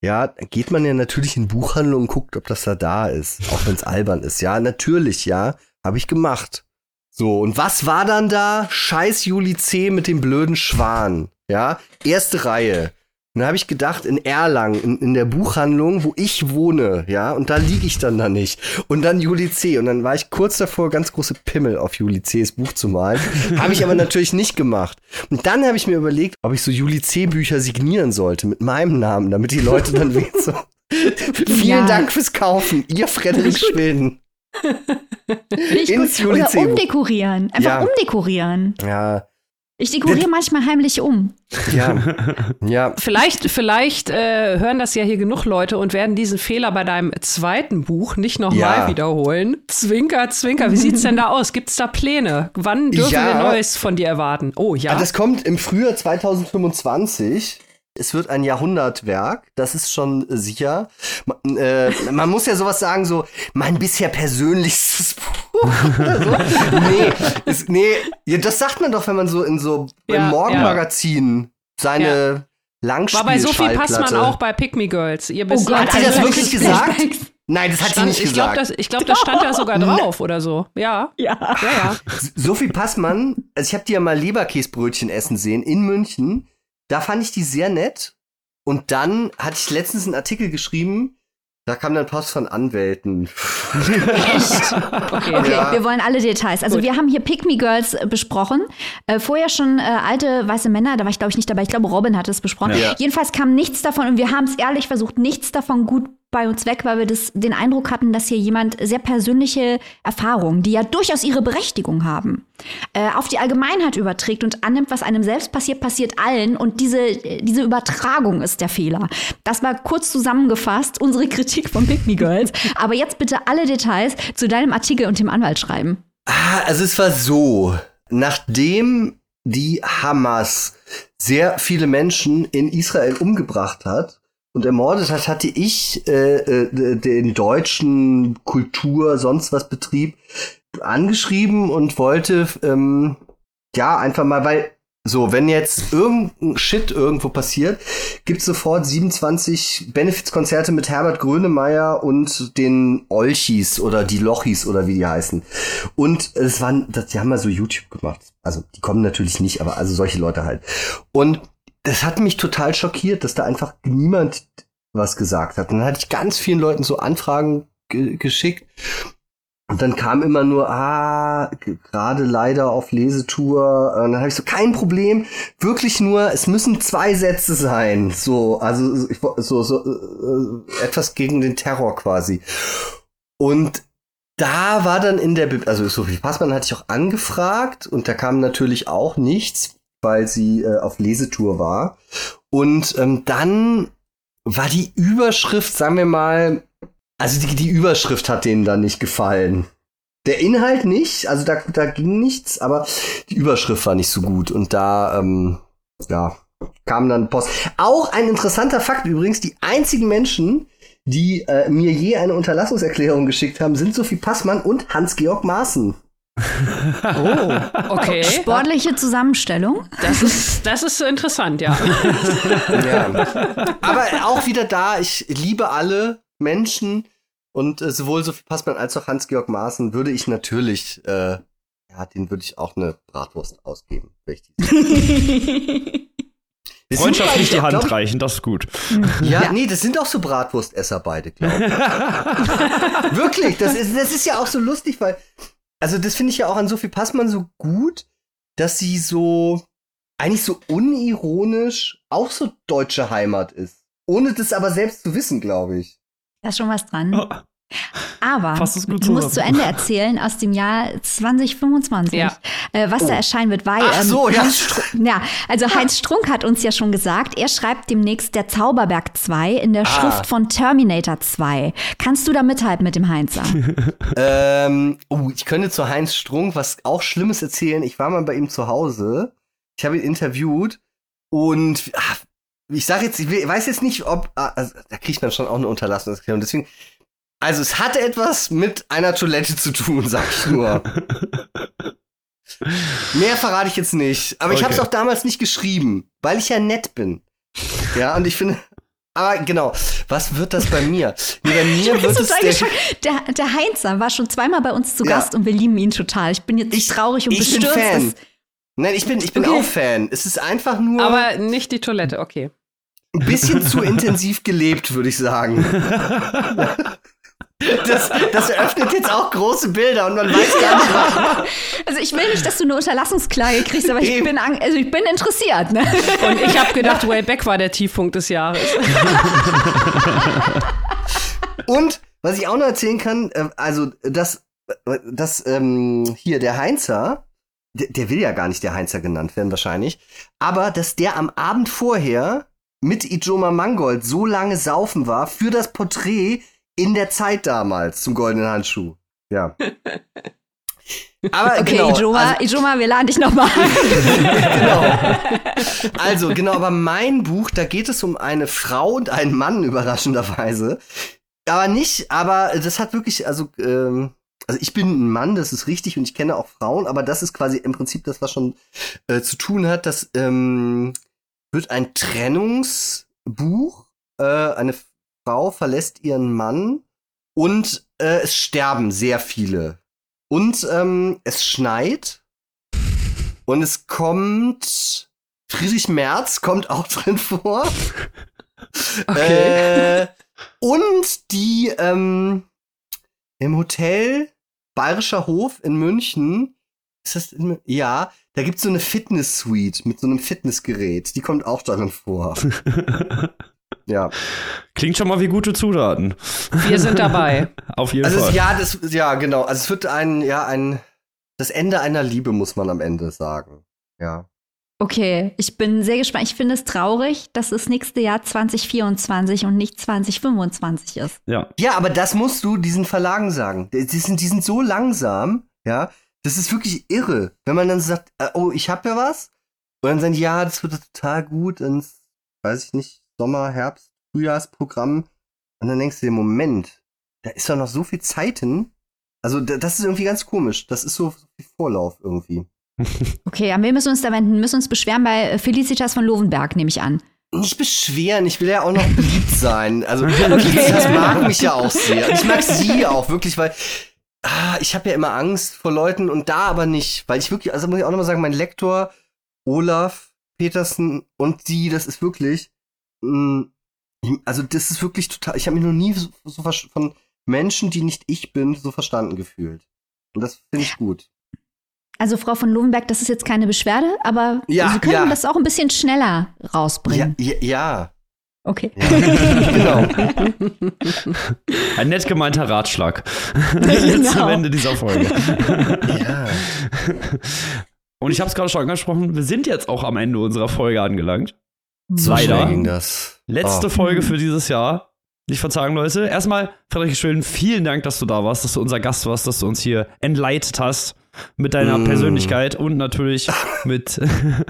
ja, geht man ja natürlich in Buchhandlung und guckt, ob das da da ist, auch wenn es albern ist. Ja, natürlich, ja, habe ich gemacht. So, und was war dann da? Scheiß Juli C. mit dem blöden Schwan. Ja, erste Reihe. Und da habe ich gedacht, in Erlangen, in, in der Buchhandlung, wo ich wohne, ja, und da liege ich dann da nicht. Und dann Juli C. Und dann war ich kurz davor, ganz große Pimmel auf Juli C.'s Buch zu malen. <laughs> habe ich aber natürlich nicht gemacht. Und dann habe ich mir überlegt, ob ich so Juli C. Bücher signieren sollte mit meinem Namen, damit die Leute dann <laughs> wenigstens so. Vielen Ja. Dank fürs Kaufen, ihr Frederik <laughs> Schweden. Ins. Oder Juli C. Buch. umdekorieren. Einfach Ja. umdekorieren. Ja, Ich dekoriere manchmal heimlich um. ja, <laughs> ja. Vielleicht, vielleicht äh, hören das ja hier genug Leute und werden diesen Fehler bei deinem zweiten Buch nicht nochmal Ja. wiederholen. Zwinker, zwinker. Wie sieht's denn da aus? Gibt's da Pläne? Wann dürfen Ja. wir Neues von dir erwarten? Oh ja. Ah, Das kommt im Frühjahr 2025. Es wird ein Jahrhundertwerk, das ist schon sicher. Man, äh, man muss ja sowas sagen, so mein bisher persönlichstes <laughs> Buch. So. <laughs> nee, ist, nee, ja, das sagt man doch, wenn man so in so Ja, im Morgenmagazin seine War bei Sophie Passmann auch bei Pick Me Girls. Ihr bist Oh Gott, Hat sie das also wirklich ich- gesagt? Nein, das hat sie Stand, nicht ich glaube, gesagt. das, ich glaub, das stand da sogar drauf oder so. Ja. Ja. Ja, ja. Sophie Passmann, also ich habe die ja mal Leberkäsbrötchen essen sehen in München. Da fand ich die sehr nett. Und dann hatte ich letztens einen Artikel geschrieben, da kam dann Post von Anwälten. <laughs> Okay. Okay, Ja. wir wollen alle Details. Also Gut. wir haben hier Pick Me Girls äh, besprochen. Äh, vorher schon äh, alte weiße Männer, da war ich glaube ich nicht dabei. Ich glaube, Robin hat es besprochen. Ja. Jedenfalls kam nichts davon und wir haben es ehrlich versucht, nichts davon gut bei uns weg, weil wir das, den Eindruck hatten, dass hier jemand sehr persönliche Erfahrungen, die ja durchaus ihre Berechtigung haben, äh, auf die Allgemeinheit überträgt und annimmt, was einem selbst passiert, passiert allen. Und diese, diese Übertragung ist der Fehler. Das war kurz zusammengefasst unsere Kritik von Pick Me Girls. <laughs> Aber jetzt bitte alle Details zu deinem Artikel und dem Anwalt schreiben. Ah, also es war so, nachdem die Hamas sehr viele Menschen in Israel umgebracht hat, und ermordet hat, hatte ich äh, äh, den deutschen Kultur, sonst was Betrieb angeschrieben und wollte ähm, ja einfach mal, weil so, wenn jetzt irgendein Shit irgendwo passiert, gibt's sofort 27 Benefits-Konzerte mit Herbert Grönemeyer und den Olchis oder die Lochis oder wie die heißen. Und es waren, das, die haben mal so YouTube gemacht. Also, die kommen natürlich nicht, aber also solche Leute halt. Und das hat mich total schockiert, dass da einfach niemand was gesagt hat. Und dann hatte ich ganz vielen Leuten so Anfragen ge geschickt. Und dann kam immer nur, ah, gerade leider auf Lesetour. Und dann habe ich so, kein Problem, wirklich nur, es müssen zwei Sätze sein. So, also so, so äh, etwas gegen den Terror quasi. Und da war dann in der, also Sophie Passmann hatte ich auch angefragt und da kam natürlich auch nichts weil sie äh, auf Lesetour war. Und ähm, dann war die Überschrift, sagen wir mal, also die, die Überschrift hat denen dann nicht gefallen. Der Inhalt nicht, also da, da ging nichts, aber die Überschrift war nicht so gut. Und da, ähm, ja, kam dann Post. Auch ein interessanter Fakt übrigens, die einzigen Menschen, die äh, mir je eine Unterlassungserklärung geschickt haben, sind Sophie Passmann und Hans-Georg Maaßen oh, <laughs> okay. Sportliche Zusammenstellung. Das ist, das ist interessant, ja. <laughs> ja. Aber auch wieder da, ich liebe alle Menschen und äh, sowohl Sophie Passmann als auch Hans-Georg Maaßen würde ich natürlich, äh, ja, den würde ich auch eine Bratwurst ausgeben. Freundschaftlich die <laughs> Hand reichen, das ist gut. Ja, ja, nee, das sind auch so Bratwurstesser beide, glaube ich. Wirklich, das ist, das ist ja auch so lustig, weil also das finde ich ja auch an Sophie Passmann so gut, dass sie so eigentlich so unironisch auch so deutsche Heimat ist. Ohne das aber selbst zu wissen, glaube ich. Da ist schon was dran. Oh. Aber du musst zu Ende erzählen aus dem Jahr 2025, ja. äh, was oh. da erscheinen wird, weil Ach so, ähm, ja. Heinz, ja, also Heinz Strunk hat uns ja schon gesagt, er schreibt demnächst der Zauberberg 2 in der ah. Schrift von Terminator 2. Kannst du da mithalten mit dem Heinzer? <laughs> ähm, oh, ich könnte zu Heinz Strunk was auch Schlimmes erzählen. Ich war mal bei ihm zu Hause. Ich habe ihn interviewt und ach, ich sage jetzt, ich weiß jetzt nicht, ob ah, also, da kriegt man schon auch eine Unterlassungserklärung. Deswegen also es hatte etwas mit einer Toilette zu tun, sag ich nur. <laughs> Mehr verrate ich jetzt nicht. Aber okay. ich habe es auch damals nicht geschrieben, weil ich ja nett bin. Ja, und ich finde. Aber genau, was wird das bei mir? Nee, bei <laughs> mir wird es der, der, der Heinzer war schon zweimal bei uns zu Gast ja. und wir lieben ihn total. Ich bin jetzt ich, traurig und ich bestürzt. Bin Fan. Nein, ich bin, ich bin okay. auch Fan. Es ist einfach nur. Aber nicht die Toilette, okay. Ein bisschen zu <laughs> intensiv gelebt, würde ich sagen. Das, das, eröffnet jetzt auch große Bilder und man weiß gar nicht, was. Also ich will nicht, dass du eine Unterlassungsklage kriegst, aber ich bin, also ich bin interessiert. Ne? Und ich habe gedacht, Wayback war der Tiefpunkt des Jahres. Und was ich auch noch erzählen kann, äh, also das, das ähm, hier der Heinzer, der, der will ja gar nicht der Heinzer genannt werden wahrscheinlich, aber dass der am Abend vorher mit Ijoma Mangold so lange saufen war für das Porträt in der Zeit damals zum goldenen Handschuh. Ja. Aber <laughs> okay, genau, Ijoma, also, Ijoma, wir laden dich nochmal. <laughs> genau. Also, genau, aber mein Buch, da geht es um eine Frau und einen Mann, überraschenderweise. Aber nicht, aber das hat wirklich, also, ähm, also ich bin ein Mann, das ist richtig und ich kenne auch Frauen, aber das ist quasi im Prinzip das, was schon äh, zu tun hat. Das ähm, wird ein Trennungsbuch. Äh, eine Frau verlässt ihren Mann und äh, es sterben sehr viele. Und ähm, es schneit und es kommt Friedrich Merz kommt auch <laughs> drin vor. Okay. Äh, und die ähm, im Hotel Bayerischer Hof in München, ist das in, ja, da gibt's so eine Fitness Suite mit so einem Fitnessgerät, die kommt auch darin vor. <laughs> Ja. Klingt schon mal wie gute Zutaten. Wir sind dabei. <laughs> Auf jeden Also Fall. es, ja, das, ja, genau. Also es wird ein, ja, ein, das Ende einer Liebe, muss man am Ende sagen. Ja. Okay, ich bin sehr gespannt. Ich finde es traurig, dass das nächste Jahr 2024 und nicht 2025 ist. ja. Ja, aber das musst du diesen Verlagen sagen. Die sind, die sind so langsam, ja. Das ist wirklich irre. Wenn man dann sagt, äh, oh, ich hab ja was. Und dann sagen, die, ja, das wird total gut ins, weiß ich nicht, Sommer, Herbst, Frühjahrsprogramm. Und dann denkst du dir, Moment, da ist doch noch so viel Zeit hin. Also, da- das ist irgendwie ganz komisch. Das ist so viel Vorlauf irgendwie. <laughs> Okay, an wen müssen wir uns da wenden? Wir müssen uns beschweren bei Felicitas von Lovenberg, nehme ich an. Nicht beschweren, ich will ja auch noch beliebt <laughs> sein. Also, das mag mich ja auch sehr. Ich mag sie auch wirklich, weil ah, ich habe ja immer Angst vor Leuten und da aber nicht. Weil ich wirklich, also muss ich auch nochmal sagen, mein Lektor Olaf Petersen und sie, das ist wirklich, also das ist wirklich total, ich habe mich noch nie so, so von Menschen, die nicht ich bin, so verstanden gefühlt. Und das finde ich gut. Also Frau von Lovenberg, das ist jetzt keine Beschwerde, aber Ja, Sie können ja. das auch ein bisschen schneller rausbringen. ja, ja. Okay. <laughs> genau. Ein nett gemeinter Ratschlag. <laughs> Genau. Zum Ende dieser Folge. <laughs> Ja. Und ich habe es gerade schon angesprochen, wir sind jetzt auch am Ende unserer Folge angelangt. So Leider. schnell ging das. Letzte Oh. Folge für dieses Jahr. Nicht verzagen, Leute. Erstmal, Frederik Schön, vielen Dank, dass du da warst, dass du unser Gast warst, dass du uns hier entleitet hast mit deiner Mm. Persönlichkeit und natürlich <laughs> mit,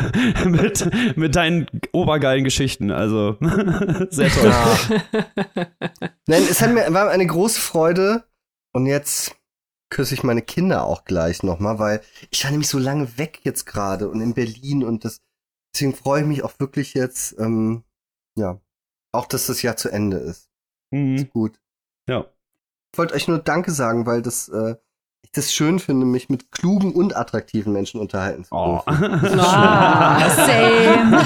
<laughs> mit, mit deinen obergeilen Geschichten. Also, <laughs> sehr toll. Ja. Nein, es hat mir, war eine große Freude. Und jetzt küsse ich meine Kinder auch gleich nochmal, weil ich war nämlich so lange weg jetzt gerade und in Berlin und das, deswegen freue ich mich auch wirklich jetzt, ähm, ja, auch, dass das Jahr zu Ende ist. Mhm. Gut. Ja. Ich wollte euch nur Danke sagen, weil das, äh, ich das schön finde, mich mit klugen und attraktiven Menschen unterhalten zu Oh. dürfen. <laughs> Ah, same.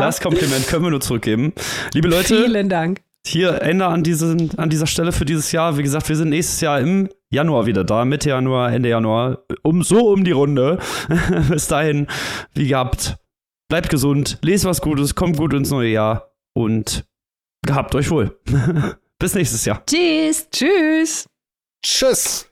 Das Kompliment können wir nur zurückgeben. Liebe <laughs> Leute, Vielen Dank. Hier Ende an, diesen, an dieser Stelle für dieses Jahr. Wie gesagt, wir sind nächstes Jahr im Januar wieder da, Mitte Januar, Ende Januar, um so um die Runde. <laughs> Bis dahin, wie gehabt, bleibt gesund, lest was Gutes, kommt gut ins neue Jahr und gehabt euch wohl. <laughs> Bis nächstes Jahr. Tschüss. Tschüss. Tschüss!